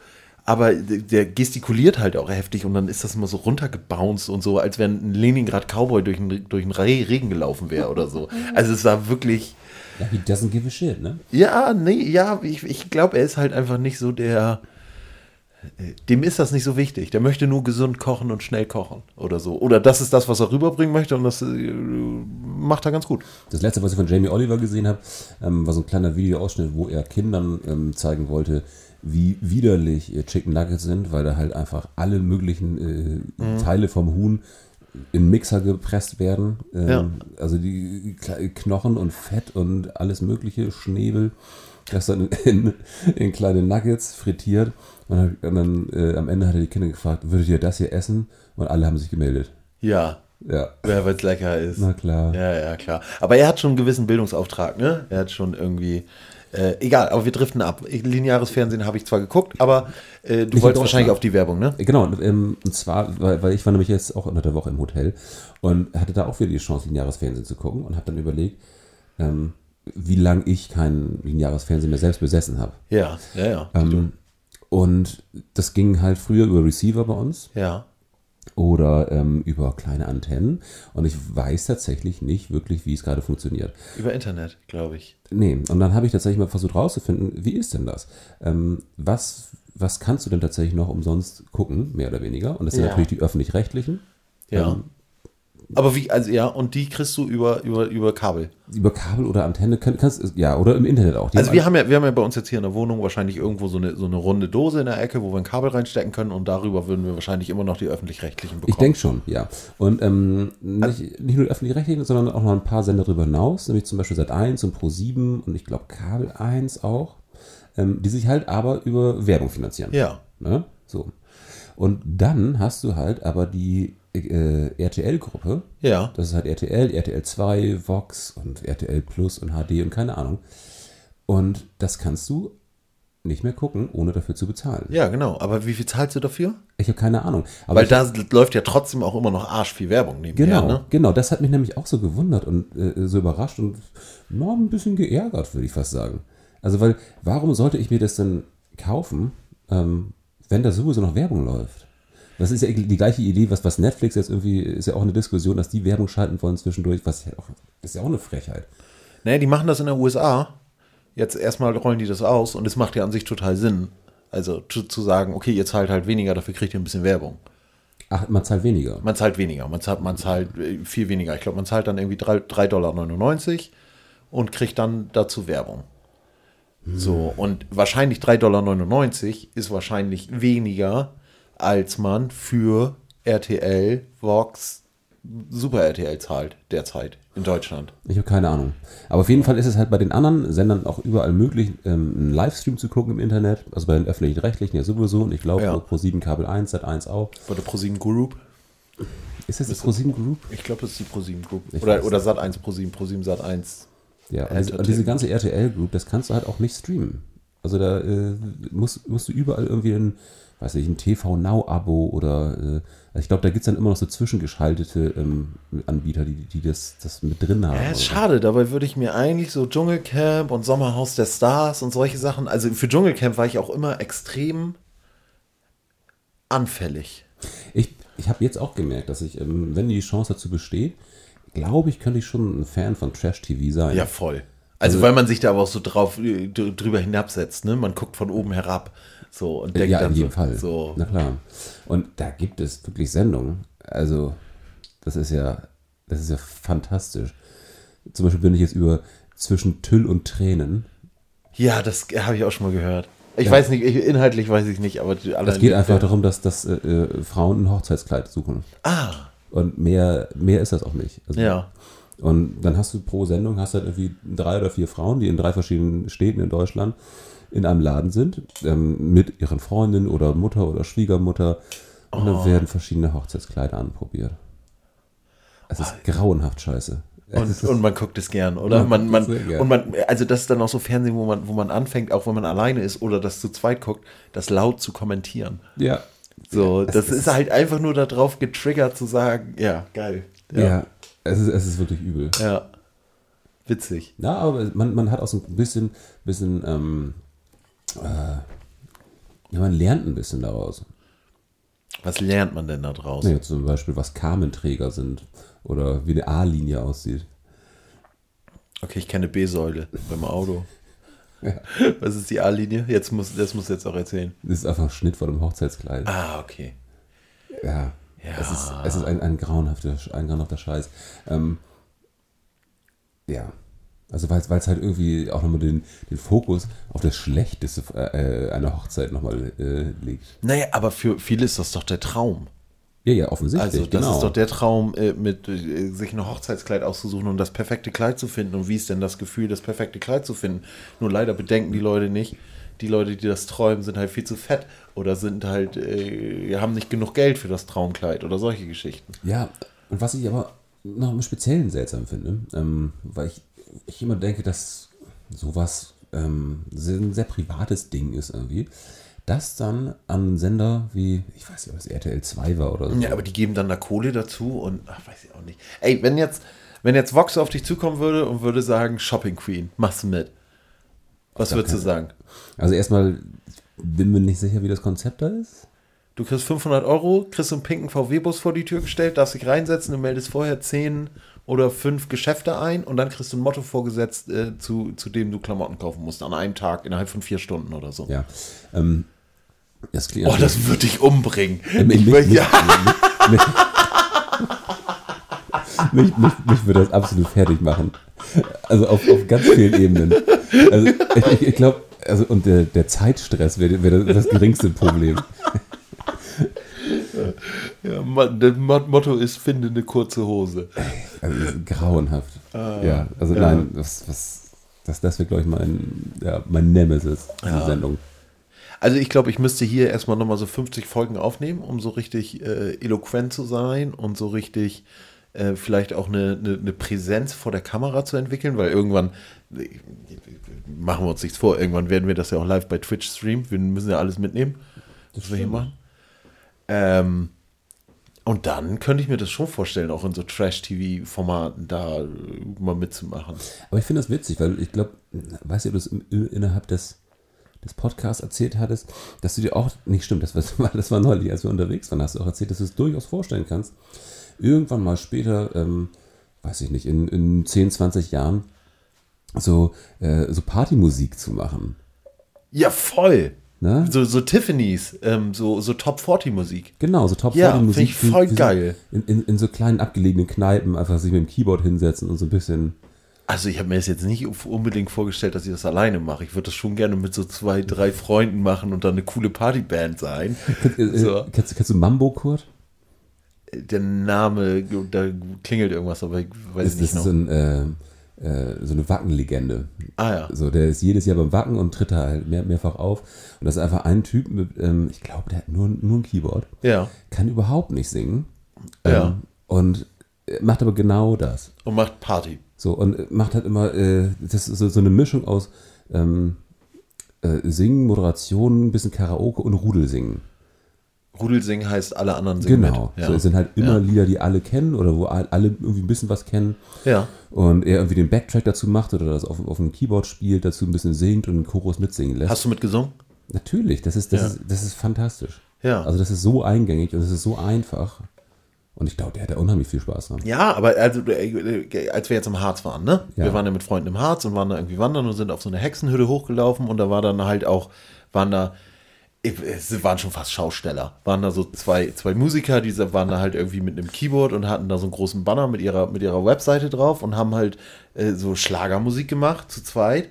Speaker 1: aber der gestikuliert halt auch heftig und dann ist das immer so runtergebounced und so, als wenn ein Leningrad-Cowboy durch einen, durch einen Re- Regen gelaufen wäre oder so. Also es war wirklich.
Speaker 2: Ja, he doesn't give a shit, ne?
Speaker 1: Ja, nee, ja, ich, ich glaube, er ist halt einfach nicht so der. Dem ist das nicht so wichtig. Der möchte nur gesund kochen und schnell kochen oder so. Oder das ist das, was er rüberbringen möchte und das äh, macht er ganz gut.
Speaker 2: Das letzte, was ich von Jamie Oliver gesehen habe, ähm, war so ein kleiner Videoausschnitt, wo er Kindern ähm, zeigen wollte, wie widerlich Chicken Nuggets sind, weil da halt einfach alle möglichen äh, Teile vom Huhn in Mixer gepresst werden. Ähm,
Speaker 1: Ja.
Speaker 2: Also die Knochen und Fett und alles mögliche, Schnebel, das dann in, in kleine Nuggets frittiert. Und, dann- und dann äh, am Ende hat er die Kinder gefragt, würdet ihr das hier essen? Und alle haben sich gemeldet.
Speaker 1: Ja,
Speaker 2: Ja,
Speaker 1: ja weil es lecker ist.
Speaker 2: na klar.
Speaker 1: Ja, ja, klar. Aber er hat schon einen gewissen Bildungsauftrag, ne? Er hat schon irgendwie. Äh, egal, aber wir driften ab. Ich, lineares Fernsehen habe ich zwar geguckt, aber äh, du
Speaker 2: in
Speaker 1: wolltest wahrscheinlich auf die Werbung, ne?
Speaker 2: Genau, und, ähm, und zwar, weil, weil ich war nämlich jetzt auch unter der Woche im Hotel und hatte da auch wieder die Chance, lineares Fernsehen zu gucken und habe dann überlegt, ähm, wie lange ich kein lineares Fernsehen mehr selbst besessen habe.
Speaker 1: Ja, ja, ja.
Speaker 2: Ähm, und das ging halt früher über Receiver bei uns
Speaker 1: ja.
Speaker 2: oder ähm, über kleine Antennen und ich weiß tatsächlich nicht wirklich, wie es gerade funktioniert.
Speaker 1: Über Internet, glaube ich.
Speaker 2: Nee, und dann habe ich tatsächlich mal versucht rauszufinden, wie ist denn das? Ähm, was, was kannst du denn tatsächlich noch umsonst gucken, mehr oder weniger? Und das sind
Speaker 1: Ja.
Speaker 2: natürlich die öffentlich-rechtlichen.
Speaker 1: Ja.
Speaker 2: Ähm,
Speaker 1: Aber wie, also ja, und die kriegst du über, über, über Kabel.
Speaker 2: über Kabel oder Antenne kann, kannst ja oder im Internet auch. Die
Speaker 1: Also
Speaker 2: haben
Speaker 1: wir haben ja, wir haben ja bei uns jetzt hier in der Wohnung wahrscheinlich irgendwo so eine, so eine runde Dose in der Ecke, wo wir ein Kabel reinstecken können und darüber würden wir wahrscheinlich immer noch die öffentlich-rechtlichen bekommen.
Speaker 2: Ich denke schon, ja. Und ähm, nicht, nicht nur die öffentlich-rechtlichen, sondern auch noch ein paar Sender darüber hinaus, nämlich zum Beispiel Sat 1 und Pro 7 und ich glaube Kabel 1 auch, ähm, die sich halt aber über Werbung finanzieren.
Speaker 1: Ja.
Speaker 2: Ne? So. Und dann hast du halt aber die äh, RTL-Gruppe.
Speaker 1: Ja.
Speaker 2: Das ist halt RTL, RTL 2, Vox und RTL Plus und HD und keine Ahnung. Und das kannst du nicht mehr gucken, ohne dafür zu bezahlen.
Speaker 1: Ja, genau. Aber wie viel zahlst du dafür?
Speaker 2: Ich habe keine Ahnung. Aber
Speaker 1: Weil
Speaker 2: ich,
Speaker 1: da läuft ja trotzdem auch immer noch arsch viel Werbung nebenher,
Speaker 2: genau,
Speaker 1: ne?
Speaker 2: genau, das hat mich nämlich auch so gewundert und äh, so überrascht und noch ein bisschen geärgert, würde ich fast sagen. Also, weil, warum sollte ich mir das denn kaufen, ähm, wenn da sowieso noch Werbung läuft? Das ist ja die gleiche Idee, was, was Netflix jetzt irgendwie, ist ja auch eine Diskussion, dass die Werbung schalten wollen zwischendurch, was ja auch, ist ja auch eine Frechheit.
Speaker 1: Nee, die machen das in der USA. Jetzt erstmal rollen die das aus und es macht ja an sich total Sinn. Also zu, zu sagen, okay, ihr zahlt halt weniger, dafür kriegt ihr ein bisschen Werbung.
Speaker 2: Ach, man zahlt weniger.
Speaker 1: Man zahlt weniger, man zahlt, man zahlt äh, viel weniger. Ich glaube, man zahlt dann irgendwie 3,99 Dollar und kriegt dann dazu Werbung. So, und wahrscheinlich 3,99 Dollar ist wahrscheinlich weniger, als man für RTL, Vox, Super RTL zahlt derzeit in Deutschland.
Speaker 2: Ich habe keine Ahnung. Aber auf jeden Fall ist es halt bei den anderen Sendern auch überall möglich, ähm, einen Livestream zu gucken im Internet. Also bei den öffentlich-rechtlichen ja sowieso. Und ich glaube,
Speaker 1: Ja.
Speaker 2: Pro 7 Kabel 1, Sat 1 auch.
Speaker 1: Bei der ProSieben Group.
Speaker 2: Ist das die Pro 7 Group?
Speaker 1: Ich glaube, das ist die ProSieben Group.
Speaker 2: Ich
Speaker 1: Oder, oder Sat 1 ProSieben, ProSieben Sat 1.
Speaker 2: Ja, und diese, und diese ganze RTL-Group, das kannst du halt auch nicht streamen. Also da äh, musst, musst du überall irgendwie ein, weiß nicht, ein TV Now-Abo oder äh, also ich glaube, da gibt es dann immer noch so zwischengeschaltete ähm, Anbieter, die, die das, das mit drin haben.
Speaker 1: Ja, ist
Speaker 2: so.
Speaker 1: schade, dabei würde ich mir eigentlich so Dschungelcamp und Sommerhaus der Stars und solche Sachen, also für Dschungelcamp war ich auch immer extrem anfällig.
Speaker 2: Ich, ich habe jetzt auch gemerkt, dass ich, ähm, wenn die Chance dazu besteht, glaube ich, könnte ich schon ein Fan von Trash-TV sein.
Speaker 1: Ja, voll. Also, weil man sich da aber auch so drauf äh, dr- drüber hinabsetzt, ne? Man guckt von oben herab. So und denkt
Speaker 2: ja,
Speaker 1: dann
Speaker 2: in jedem
Speaker 1: so,
Speaker 2: Fall.
Speaker 1: so.
Speaker 2: Na klar. Und da gibt es wirklich Sendungen. Also, das ist ja, das ist ja fantastisch. Zum Beispiel bin ich jetzt über zwischen Tüll und Tränen.
Speaker 1: Ja, das habe ich auch schon mal gehört. Ich weiß nicht, ich, inhaltlich weiß ich nicht, aber
Speaker 2: Es geht einfach darum, dass, dass äh, äh, Frauen ein Hochzeitskleid suchen.
Speaker 1: Ah,
Speaker 2: Und mehr, mehr ist das auch nicht. Also,
Speaker 1: ja.
Speaker 2: Und dann hast du pro Sendung hast halt irgendwie drei oder vier Frauen, die in drei verschiedenen Städten in Deutschland in einem Laden sind, ähm, mit ihren Freundinnen oder Mutter oder Schwiegermutter. Und dann werden verschiedene Hochzeitskleider anprobiert. Es ist grauenhaft scheiße.
Speaker 1: Und, und man guckt es gern, oder?
Speaker 2: Man
Speaker 1: Man,
Speaker 2: gern.
Speaker 1: und man, also das ist dann auch so Fernsehen, wo man, wo man anfängt, auch wenn man alleine ist oder das zu zweit guckt, das laut zu kommentieren.
Speaker 2: ja.
Speaker 1: So,
Speaker 2: es
Speaker 1: das
Speaker 2: ist-
Speaker 1: ist halt einfach nur darauf getriggert zu sagen, ja, geil.
Speaker 2: Ja, es, ist, es ist wirklich übel.
Speaker 1: Ja. Witzig.
Speaker 2: Ja, aber man, man hat auch so ein bisschen, bisschen ähm, äh, ja, man lernt ein bisschen daraus.
Speaker 1: Was lernt man denn da draußen?
Speaker 2: Ja, zum Beispiel, was Kamenträger sind oder wie eine A-Linie aussieht.
Speaker 1: Okay, ich kenne B-Säule beim Auto.
Speaker 2: Ja.
Speaker 1: Was ist die A-Linie? Jetzt muss, das muss jetzt auch erzählen.
Speaker 2: Das ist einfach ein Schnitt von einem Hochzeitskleid.
Speaker 1: Ah, okay.
Speaker 2: Ja.
Speaker 1: Ja.
Speaker 2: Es ist, es ist ein, ein, grauenhafter, ein grauenhafter Scheiß. Ähm, ja. Also weil es halt irgendwie auch nochmal den, den Fokus auf das Schlechteste äh, einer Hochzeit nochmal äh, legt.
Speaker 1: Naja, aber für viele ist das doch der Traum.
Speaker 2: Ja, ja, offensichtlich.
Speaker 1: Also das
Speaker 2: genau.
Speaker 1: ist doch der Traum, äh, mit äh, sich ein Hochzeitskleid auszusuchen und das perfekte Kleid zu finden. Und wie ist denn das Gefühl, das perfekte Kleid zu finden? Nur leider bedenken die Leute nicht. Die Leute, die das träumen, sind halt viel zu fett oder sind halt, äh, haben nicht genug Geld für das Traumkleid oder solche Geschichten.
Speaker 2: Ja, und was ich aber noch im Speziellen seltsam finde, ähm, weil ich, ich immer denke, dass sowas ähm, sehr- ein sehr privates Ding ist irgendwie, das dann an Sender wie, ich weiß nicht, ob es RTL 2 war oder so.
Speaker 1: Ja, aber die geben dann da Kohle dazu und ach, weiß ich auch nicht. Ey, wenn jetzt, wenn jetzt Vox auf dich zukommen würde und würde sagen, Shopping Queen, machst du mit. Was würdest du sagen?
Speaker 2: Also erstmal bin mir nicht sicher, wie das Konzept da ist.
Speaker 1: Du kriegst 500 Euro, kriegst einen pinken VW-Bus vor die Tür gestellt, darfst dich reinsetzen und meldest vorher 10 oder 5 Geschäfte ein und dann kriegst du ein Motto vorgesetzt, äh, zu, zu dem du Klamotten kaufen musst, an einem Tag, innerhalb von vier Stunden oder so.
Speaker 2: Ja. Ähm, das klingt
Speaker 1: Oh, das würde dich umbringen.
Speaker 2: mich,
Speaker 1: Ich
Speaker 2: mich,
Speaker 1: möchte-
Speaker 2: mich,
Speaker 1: ja,
Speaker 2: mich, mich, mich, mich würde das absolut fertig machen. Also auf, auf ganz vielen Ebenen. Also ich, ich glaube, also und der, der Zeitstress wäre wäre das, das geringste Problem.
Speaker 1: ja, das Mo- Motto ist, finde eine kurze Hose.
Speaker 2: Also das grauenhaft. ja, also
Speaker 1: ja.
Speaker 2: nein, das, was, das, das wäre, glaube ich, mein, ja, mein Nemesis, diese
Speaker 1: Ja.
Speaker 2: Sendung.
Speaker 1: Also ich glaube, ich müsste hier erstmal nochmal so 50 Folgen aufnehmen, um so richtig äh, eloquent zu sein und so richtig äh, vielleicht auch eine, eine, eine Präsenz vor der Kamera zu entwickeln, weil irgendwann, machen wir uns nichts vor, irgendwann werden wir das ja auch live bei Twitch streamen. Wir müssen ja alles mitnehmen, was wir hier machen. Ähm, Und dann könnte ich mir das schon vorstellen, auch in so Trash-TV-Formaten da äh, mal mitzumachen.
Speaker 2: Aber ich finde das witzig, weil ich glaube, weißt du, ob du es innerhalb des, des Podcasts erzählt hattest, dass du dir auch, nicht stimmt, das war, das war neulich, als wir unterwegs waren, hast du auch erzählt, dass du es durchaus vorstellen kannst, irgendwann mal später, ähm, weiß ich nicht, in, in 10, 20 Jahren, so, äh, so Partymusik zu machen.
Speaker 1: Ja, voll.
Speaker 2: Ne?
Speaker 1: So, so Tiffany's, ähm, so, so Top 40 Musik.
Speaker 2: Genau, so Top
Speaker 1: Ja,
Speaker 2: 40 Musik.
Speaker 1: find ich
Speaker 2: für-
Speaker 1: voll
Speaker 2: für so-
Speaker 1: geil.
Speaker 2: In, in, in so kleinen abgelegenen Kneipen einfach sich mit dem Keyboard hinsetzen und so ein bisschen.
Speaker 1: Also ich habe mir das jetzt nicht unbedingt vorgestellt, dass ich das alleine mache. Ich würde das schon gerne mit so zwei, drei Freunden machen und dann eine coole Partyband sein.
Speaker 2: Äh, äh,
Speaker 1: So.
Speaker 2: Kennst, du- kennst du Mambo, Kurt?
Speaker 1: Der Name, da klingelt irgendwas, aber ich weiß
Speaker 2: Das,
Speaker 1: es
Speaker 2: das
Speaker 1: nicht
Speaker 2: ist
Speaker 1: noch.
Speaker 2: so, ein, äh, äh, so eine Wackenlegende.
Speaker 1: ah ja.
Speaker 2: So, der ist jedes Jahr beim Wacken und tritt da halt mehr, mehrfach auf. Und das ist einfach ein Typ mit, ähm, ich glaube, der hat nur, nur ein Keyboard,
Speaker 1: Ja.
Speaker 2: kann überhaupt nicht singen.
Speaker 1: Ja.
Speaker 2: Ähm, und äh, macht aber genau das.
Speaker 1: Und macht Party.
Speaker 2: So, und äh, macht halt immer, äh, das ist so, so eine Mischung aus ähm, äh, Singen, Moderation, ein bisschen Karaoke und Rudelsingen.
Speaker 1: Rudelsingen heißt, alle anderen singen
Speaker 2: Genau.
Speaker 1: mit.
Speaker 2: So, es sind halt immer
Speaker 1: Ja.
Speaker 2: Lieder, die alle kennen oder wo all- alle irgendwie ein bisschen was kennen.
Speaker 1: Ja.
Speaker 2: Und er irgendwie den Backtrack dazu macht oder das auf, auf dem Keyboard spielt, dazu ein bisschen singt und einen Chorus mitsingen lässt.
Speaker 1: Hast du mitgesungen?
Speaker 2: Natürlich, das ist, das,
Speaker 1: Ja.
Speaker 2: ist, das ist fantastisch.
Speaker 1: Ja.
Speaker 2: Also das ist so eingängig und das ist so einfach. Und ich glaube, der hat da unheimlich viel Spaß dran.
Speaker 1: Ja, aber also, äh, als wir jetzt im Harz waren, ne?
Speaker 2: Ja.
Speaker 1: Wir waren ja mit Freunden im Harz und waren da irgendwie wandern und sind auf so eine Hexenhütte hochgelaufen und da war dann halt auch, waren da, es waren schon fast Schausteller. Waren da so zwei, zwei Musiker, die waren da halt irgendwie mit einem Keyboard und hatten da so einen großen Banner mit ihrer, mit ihrer Webseite drauf und haben halt äh, so Schlagermusik gemacht, zu zweit.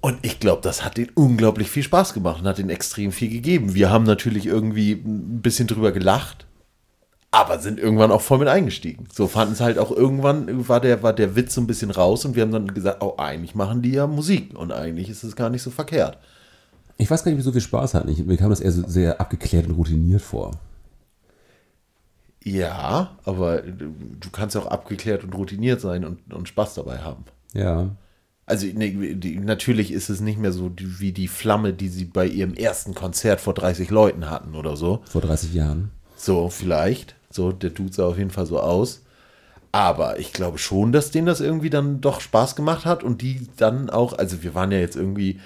Speaker 1: Und ich glaube, das hat denen unglaublich viel Spaß gemacht und hat denen extrem viel gegeben. Wir haben natürlich irgendwie ein bisschen drüber gelacht, aber sind irgendwann auch voll mit eingestiegen. So fanden es halt auch irgendwann, war der, war der Witz so ein bisschen raus und wir haben dann gesagt, oh, eigentlich machen die ja Musik und eigentlich ist es gar nicht so verkehrt.
Speaker 2: Ich weiß gar nicht, wie so viel Spaß hatten. Ich, mir kam das eher so sehr abgeklärt und routiniert vor.
Speaker 1: Ja, aber du kannst ja auch abgeklärt und routiniert sein und, und Spaß dabei haben.
Speaker 2: Ja.
Speaker 1: Also nee, die, natürlich ist es nicht mehr so die, wie die Flamme, die sie bei ihrem ersten Konzert vor 30 Leuten hatten oder so.
Speaker 2: Vor 30 Jahren.
Speaker 1: So, vielleicht. So, der Dude sah auf jeden Fall so aus. Aber ich glaube schon, dass denen das irgendwie dann doch Spaß gemacht hat und die dann auch, also wir waren ja jetzt irgendwie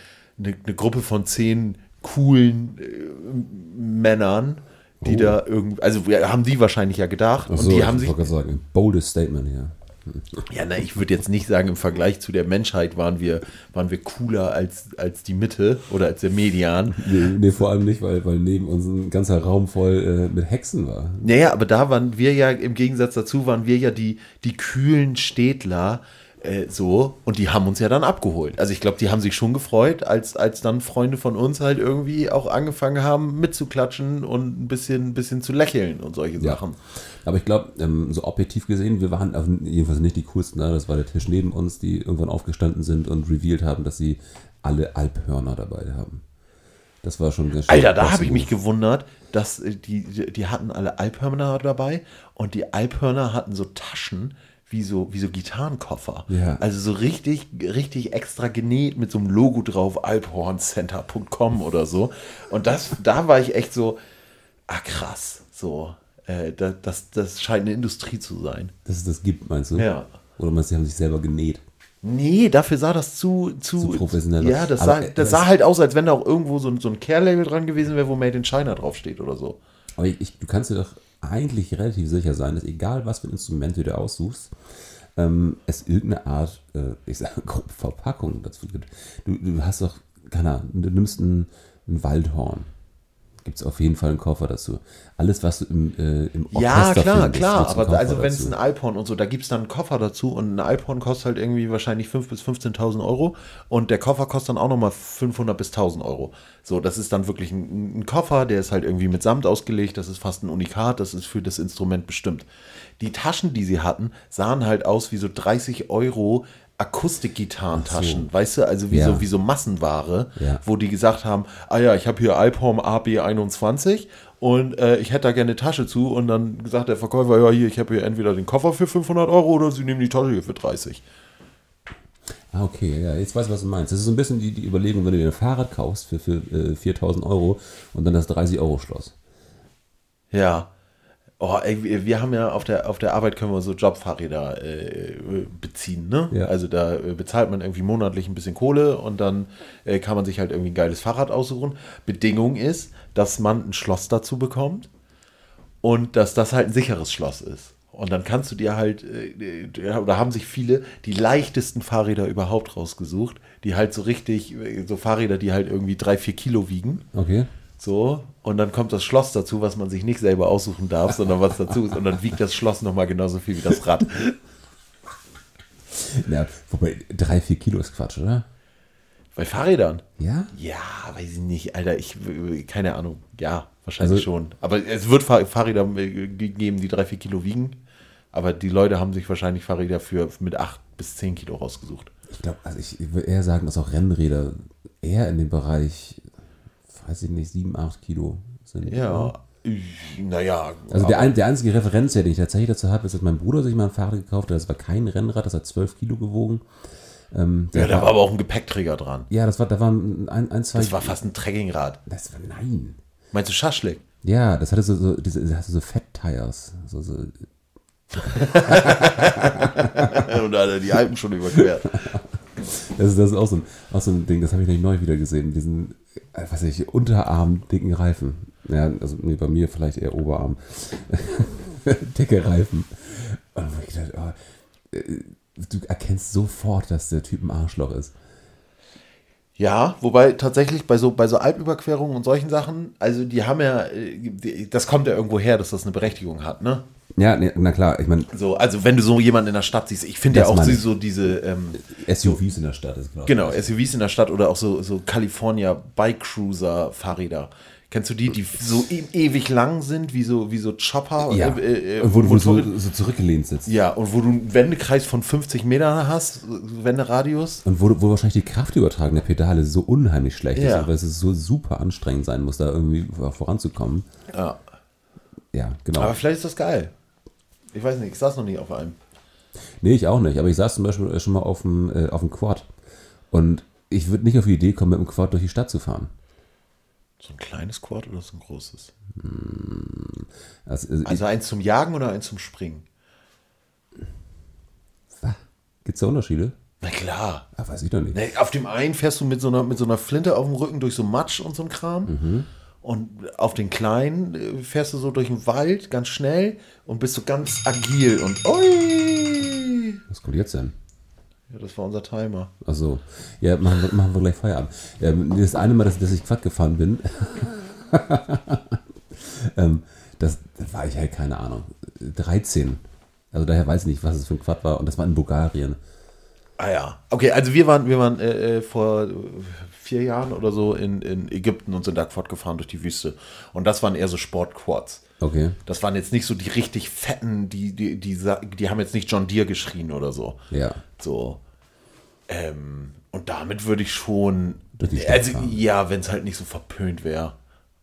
Speaker 1: eine, eine Gruppe von zehn coolen äh, Männern, die
Speaker 2: Oh.
Speaker 1: da irgendwie, also haben die wahrscheinlich ja gedacht
Speaker 2: Ach so,
Speaker 1: und die haben
Speaker 2: ich
Speaker 1: sich,
Speaker 2: sagen, boldest Statement hier.
Speaker 1: ja, na, ich würde jetzt nicht sagen, im Vergleich zu der Menschheit waren wir, waren wir cooler als, als die Mitte oder als der Median.
Speaker 2: Nee, nee, vor allem nicht, weil, weil neben uns ein ganzer Raum voll äh, mit Hexen war.
Speaker 1: Naja, aber da waren wir ja, im Gegensatz dazu, waren wir ja die, die kühlen Städtler äh, so und die haben uns ja dann abgeholt. Also ich glaube, die haben sich schon gefreut, als, als dann Freunde von uns halt irgendwie auch angefangen haben mitzuklatschen und ein bisschen, ein bisschen zu lächeln und solche
Speaker 2: Ja.
Speaker 1: Sachen.
Speaker 2: Aber ich glaube, ähm, so objektiv gesehen, wir waren auf- jedenfalls nicht die coolsten. Ne? Das war der Tisch neben uns, die irgendwann aufgestanden sind und revealed haben, dass sie alle Alphörner dabei haben. Das war schon sehr schön.
Speaker 1: Alter, da habe ich mich gewundert, dass äh, die, die die hatten alle Alphörner dabei und die Alphörner hatten so Taschen wie so, wie so Gitarrenkoffer.
Speaker 2: Ja.
Speaker 1: Also so richtig, richtig extra genäht mit so einem Logo drauf, alphorncenter.com oder so. Und das, da war ich echt so, ah krass, so, äh, da- das, das scheint eine Industrie zu sein.
Speaker 2: Dass es das gibt, meinst du?
Speaker 1: Ja.
Speaker 2: Oder meinst du, die haben sich selber genäht?
Speaker 1: Nee, dafür sah das zu, zu,
Speaker 2: Zu professionell.
Speaker 1: Ja, das sah, das sah halt aus, als wenn da auch irgendwo so ein, so ein Care-Label dran gewesen wäre, wo Made in China draufsteht oder so.
Speaker 2: Aber ich, ich, du kannst dir doch eigentlich relativ sicher sein, dass egal was für ein Instrument du dir aussuchst, ähm, es irgendeine Art, äh, ich sage, grob Verpackung dazu gibt. Du, du hast doch, keine Ahnung, du nimmst ein, ein Waldhorn. Gibt es auf jeden Fall einen Koffer dazu. Alles, was du im, äh, im Orchester
Speaker 1: Ja, klar,
Speaker 2: findest,
Speaker 1: klar. Aber
Speaker 2: Koffer
Speaker 1: also wenn es ein Alphorn und so, da gibt es dann einen Koffer dazu und ein Alphorn kostet halt irgendwie wahrscheinlich 5.000 bis 15.000 Euro und der Koffer kostet dann auch nochmal 500 bis 1.000 Euro. So, das ist dann wirklich ein, ein Koffer, der ist halt irgendwie mit Samt ausgelegt, das ist fast ein Unikat, das ist für das Instrument bestimmt. Die Taschen, die sie hatten, sahen halt aus wie so 30 Euro Akustikgitarrentaschen,
Speaker 2: Ach
Speaker 1: weißt du, also wie,
Speaker 2: Ja.
Speaker 1: so, wie so Massenware,
Speaker 2: Ja.
Speaker 1: wo die gesagt haben, ah ja, ich habe hier Alphorn AB21 und äh, ich hätte da gerne eine Tasche zu und dann gesagt der Verkäufer, ja hier, ich habe hier entweder den Koffer für 500 Euro oder sie nehmen die Tasche hier für 30.
Speaker 2: Ah, okay, ja, jetzt weiß ich, was du meinst. Das ist so ein bisschen die, die Überlegung, wenn du dir ein Fahrrad kaufst für, für äh, 4000 Euro und dann das 30 Euro Schloss.
Speaker 1: Ja, Oh, ey, wir, haben ja auf der, auf der Arbeit können wir so Jobfahrräder äh, beziehen, ne?
Speaker 2: Ja.
Speaker 1: Also da äh, bezahlt man irgendwie monatlich ein bisschen Kohle und dann äh, kann man sich halt irgendwie ein geiles Fahrrad aussuchen. Bedingung ist, dass man ein Schloss dazu bekommt und dass das halt ein sicheres Schloss ist. Und dann kannst du dir halt, äh, äh, oder haben sich viele die leichtesten Fahrräder überhaupt rausgesucht, die halt so richtig, äh, so Fahrräder, die halt irgendwie drei, vier Kilo wiegen.
Speaker 2: Okay.
Speaker 1: So, und dann kommt das Schloss dazu, was man sich nicht selber aussuchen darf, sondern was dazu ist. Und dann wiegt das Schloss nochmal genauso viel wie das Rad.
Speaker 2: Ja, wobei, drei, vier Kilo ist Quatsch, oder?
Speaker 1: Bei Fahrrädern?
Speaker 2: Ja?
Speaker 1: Ja, weiß ich nicht, Alter, ich, keine Ahnung. Ja, wahrscheinlich
Speaker 2: Also-
Speaker 1: schon. Aber es wird Fahr Fahrräder äh, geben, die drei, vier Kilo wiegen. Aber die Leute haben sich wahrscheinlich Fahrräder für mit acht bis zehn Kilo rausgesucht.
Speaker 2: Ich glaube, also ich würde eher sagen, dass auch Rennräder eher in dem Bereich, weiß ich nicht, sieben, acht Kilo sind.
Speaker 1: Ja, naja.
Speaker 2: Also der, ein, der einzige Referenzwert, den ich tatsächlich dazu habe, ist, dass mein Bruder sich mal ein Fahrrad gekauft hat. Das war kein Rennrad, das hat 12 Kilo gewogen. Ähm,
Speaker 1: ja, da war aber auch ein Gepäckträger dran.
Speaker 2: ja, das war, da waren ein, ein zwei.
Speaker 1: Das war fast ein Trekkingrad.
Speaker 2: das war, nein.
Speaker 1: Meinst du Schaschlik?
Speaker 2: Ja, das hatte so, so diese, das hatte so Fat Tires. So, so,
Speaker 1: Und da hat er die Alpen schon überquert.
Speaker 2: das, ist, das ist auch so ein, auch so ein Ding, das habe ich nämlich neu wieder gesehen. Diesen, äh, was weiß ich, Unterarm dicken Reifen. Ja, also nee, bei mir vielleicht eher Oberarm. Dicke Reifen. Und ich gedacht, oh, äh, du erkennst sofort, dass der Typ ein Arschloch ist.
Speaker 1: Ja, wobei tatsächlich bei so, bei so Alpüberquerungen und solchen Sachen, also die haben ja, äh, das kommt ja irgendwo her, dass das eine Berechtigung hat, ne?
Speaker 2: Ja, nee, na klar, ich meine,
Speaker 1: So, also wenn du so jemanden in der Stadt siehst, ich finde ja auch so, diese, ähm,
Speaker 2: SUVs in der Stadt ist genau.
Speaker 1: genau, SUVs in der Stadt oder auch so, so California Bike Cruiser Fahrräder. Kennst du die, die so e ewig lang sind, wie so, wie so Chopper?
Speaker 2: Ja,
Speaker 1: Äh, äh,
Speaker 2: und wo, wo du so, so zurückgelehnt sitzt.
Speaker 1: ja, und wo du einen Wendekreis von 50 Metern hast, Wenderadius.
Speaker 2: Und wo, wo wahrscheinlich die Kraftübertragung der Pedale so unheimlich schlecht
Speaker 1: Ja.
Speaker 2: ist, weil es so super anstrengend sein muss, da irgendwie voranzukommen.
Speaker 1: Ja.
Speaker 2: Ja, genau.
Speaker 1: Aber vielleicht ist das geil. Ich weiß nicht, ich saß noch nie auf einem.
Speaker 2: Nee, ich auch nicht. Aber ich saß zum Beispiel schon mal auf dem, äh, auf dem Quad. Und ich würde nicht auf die Idee kommen, mit dem Quad durch die Stadt zu fahren.
Speaker 1: So ein kleines Quad oder so ein großes?
Speaker 2: Also, also,
Speaker 1: Also eins zum Jagen oder eins zum Springen?
Speaker 2: Gibt es da Unterschiede?
Speaker 1: Na klar.
Speaker 2: Ah, weiß ich doch nicht.
Speaker 1: Ne, auf dem einen fährst du mit so, einer, mit so einer Flinte auf dem Rücken durch so Matsch und so ein Kram.
Speaker 2: Mhm.
Speaker 1: Und auf den kleinen äh, fährst du so durch den Wald ganz schnell und bist so ganz agil und ui.
Speaker 2: Was kommt jetzt denn?
Speaker 1: Ja, das war unser Timer.
Speaker 2: Also, ja, machen wir, machen wir gleich Feierabend. Ähm, das eine Mal, dass, dass ich Quad gefahren bin, ähm, das, das war ich halt, keine Ahnung, 13. Also daher weiß ich nicht, was es für ein Quad war. Und das war in Bulgarien.
Speaker 1: Ah ja. Okay, also wir waren, wir waren äh, äh, vor vier Jahren oder so in, in Ägypten und sind da fortgefahren durch die Wüste. Und das waren eher so Sportquads.
Speaker 2: Okay.
Speaker 1: Das waren jetzt nicht so die richtig fetten, die, die, die, die haben jetzt nicht John Deere geschrien oder so.
Speaker 2: Ja.
Speaker 1: So. Ähm, und damit würde ich schon. Also,
Speaker 2: fahren.
Speaker 1: ja, wenn es halt nicht so verpönt wäre.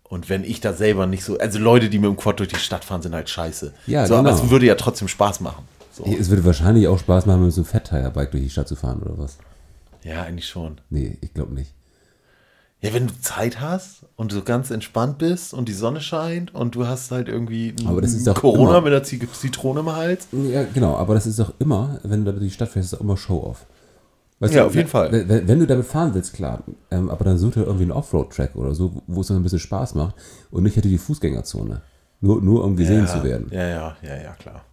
Speaker 1: Und wenn ich da selber nicht so. Also, Leute, die mit dem Quad durch die Stadt fahren, sind halt scheiße.
Speaker 2: Ja,
Speaker 1: so, Aber
Speaker 2: genau.
Speaker 1: es würde ja trotzdem Spaß machen. So.
Speaker 2: Es würde wahrscheinlich auch Spaß machen, mit so einem Fat-Tire-Bike durch die Stadt zu fahren oder was?
Speaker 1: Ja, eigentlich schon.
Speaker 2: Nee, ich glaube nicht.
Speaker 1: Ja, wenn du Zeit hast und so ganz entspannt bist und die Sonne scheint und du hast halt irgendwie ein
Speaker 2: Aber das ist doch
Speaker 1: Corona
Speaker 2: immer-
Speaker 1: mit der Zit- Zitrone im Hals.
Speaker 2: Ja, genau, aber das ist doch immer, wenn du da durch die Stadt fährst, ist doch immer Show-Off. Weißt
Speaker 1: Ja,
Speaker 2: du,
Speaker 1: auf jeden Fall.
Speaker 2: Wenn, wenn- du damit fahren willst, klar. Ähm, aber dann such dir irgendwie einen Offroad-Track oder so, wo es dann ein bisschen Spaß macht und nicht hätte die Fußgängerzone. Nur, nur um gesehen
Speaker 1: ja,
Speaker 2: zu werden.
Speaker 1: Ja, ja, ja, ja, klar.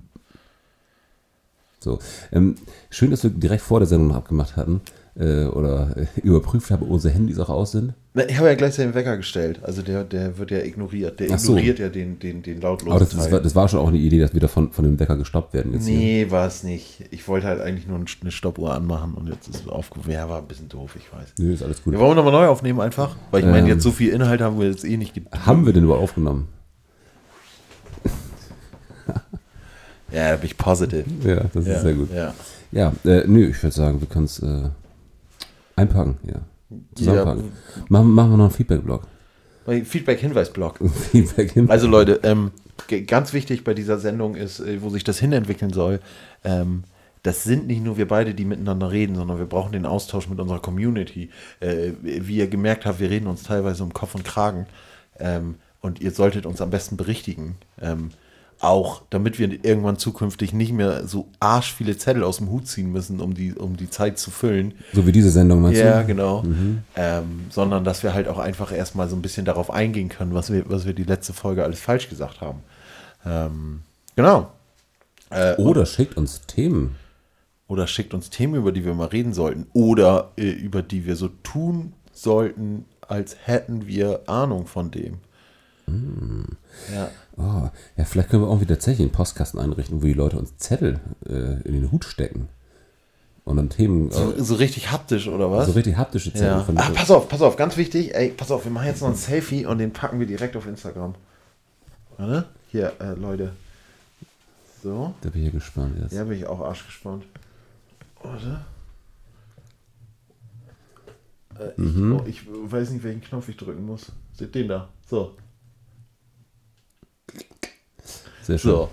Speaker 2: So. Ähm, schön, dass wir direkt vor der Sendung abgemacht hatten äh, oder überprüft haben, ob unsere Handys auch aus sind.
Speaker 1: Ich habe ja gleich den Wecker gestellt. Also der, der wird ja ignoriert. Der
Speaker 2: Ach so.
Speaker 1: ignoriert ja den, den, den lautlosen
Speaker 2: Aber das, das, war, das war schon auch eine Idee, dass wir davon von dem Wecker gestoppt werden. Jetzt.
Speaker 1: Nee, war es nicht. Ich wollte halt eigentlich nur eine Stoppuhr anmachen und jetzt ist es aufgehoben. Ja, war ein bisschen doof, ich weiß.
Speaker 2: Nö, ist alles gut.
Speaker 1: Wir wollen nochmal neu aufnehmen einfach, weil ich meine,
Speaker 2: Ähm.
Speaker 1: jetzt so viel Inhalt haben wir jetzt eh nicht.
Speaker 2: Haben wir denn überhaupt aufgenommen?
Speaker 1: Ja, da bin ich positive.
Speaker 2: Ja, das
Speaker 1: Ja,
Speaker 2: ist sehr gut.
Speaker 1: Ja.
Speaker 2: Ja, äh, nö, ich würde sagen, wir können es äh, einpacken, ja. Zusammenpacken. Machen, machen wir noch einen Feedback-Blog.
Speaker 1: Feedback-Hinweis-Blog.
Speaker 2: Feedback.
Speaker 1: Also Leute, ähm, ganz wichtig bei dieser Sendung ist, äh, wo sich das hinentwickeln soll, ähm, das sind nicht nur wir beide, die miteinander reden, sondern wir brauchen den Austausch mit unserer Community. Äh, wie ihr gemerkt habt, wir reden uns teilweise um Kopf und Kragen ähm, und ihr solltet uns am besten berichtigen. Auch, damit wir irgendwann zukünftig nicht mehr so arsch viele Zettel aus dem Hut ziehen müssen, um die, um die Zeit zu füllen.
Speaker 2: So wie diese Sendung, meinst
Speaker 1: Ja,
Speaker 2: du?
Speaker 1: genau. Ähm, sondern dass wir halt auch einfach erstmal so ein bisschen darauf eingehen können, was wir, was wir die letzte Folge alles falsch gesagt haben. Ähm, genau. Äh,
Speaker 2: Oder schickt uns Themen.
Speaker 1: Oder schickt uns Themen, über die wir mal reden sollten. Oder äh, über die wir so tun sollten, als hätten wir Ahnung von dem. Ja.
Speaker 2: Oh, ja, vielleicht können wir irgendwie tatsächlich einen Postkasten einrichten, wo die Leute uns Zettel äh, in den Hut stecken. Und dann Themen,
Speaker 1: So,
Speaker 2: äh,
Speaker 1: so richtig haptisch, oder was?
Speaker 2: so richtig haptische Zettel.
Speaker 1: ja.
Speaker 2: Von,
Speaker 1: Ach, pass auf, pass auf, ganz wichtig. Ey, pass auf, wir machen jetzt noch ein Selfie und den packen wir direkt auf Instagram. Warte. Hier, äh, Leute. So.
Speaker 2: da bin ich ja gespannt jetzt.
Speaker 1: Ja, bin ich auch arschgespannt. Warte. Äh, ich,
Speaker 2: Mhm.
Speaker 1: oh, ich weiß nicht, welchen Knopf ich drücken muss. Seht den da. So.
Speaker 2: Sehr schön.
Speaker 1: So.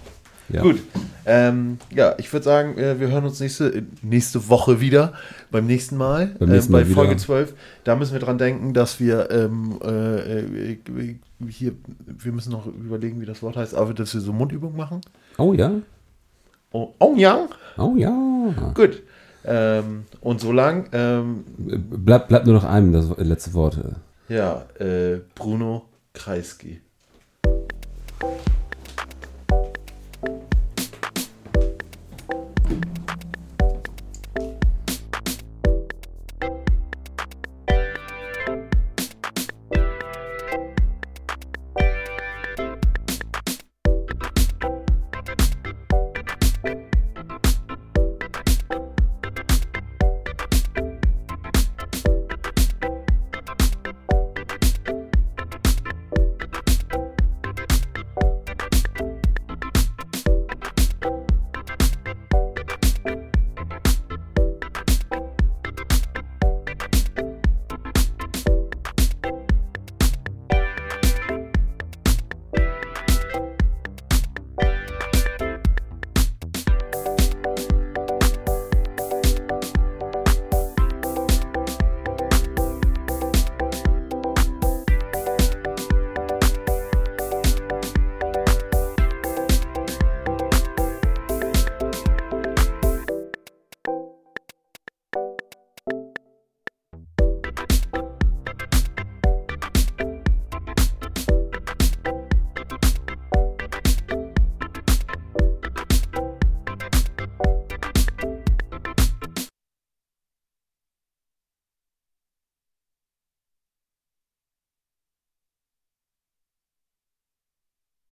Speaker 2: Ja.
Speaker 1: Gut. Ähm, ja, ich würde sagen, äh, wir hören uns nächste, nächste Woche wieder. Beim nächsten Mal.
Speaker 2: Beim nächsten
Speaker 1: äh, bei
Speaker 2: Mal wieder.
Speaker 1: Folge 12. Da müssen wir dran denken, dass wir ähm, äh, äh, hier, wir müssen noch überlegen, wie das Wort heißt, aber dass wir so Mundübungen machen.
Speaker 2: Oh ja.
Speaker 1: Oh, oh ja.
Speaker 2: Oh ja.
Speaker 1: Gut. Ähm, und so lang, ähm,
Speaker 2: Bleibt bleib nur noch einem das letzte Wort.
Speaker 1: ja, äh, Bruno Kreisky.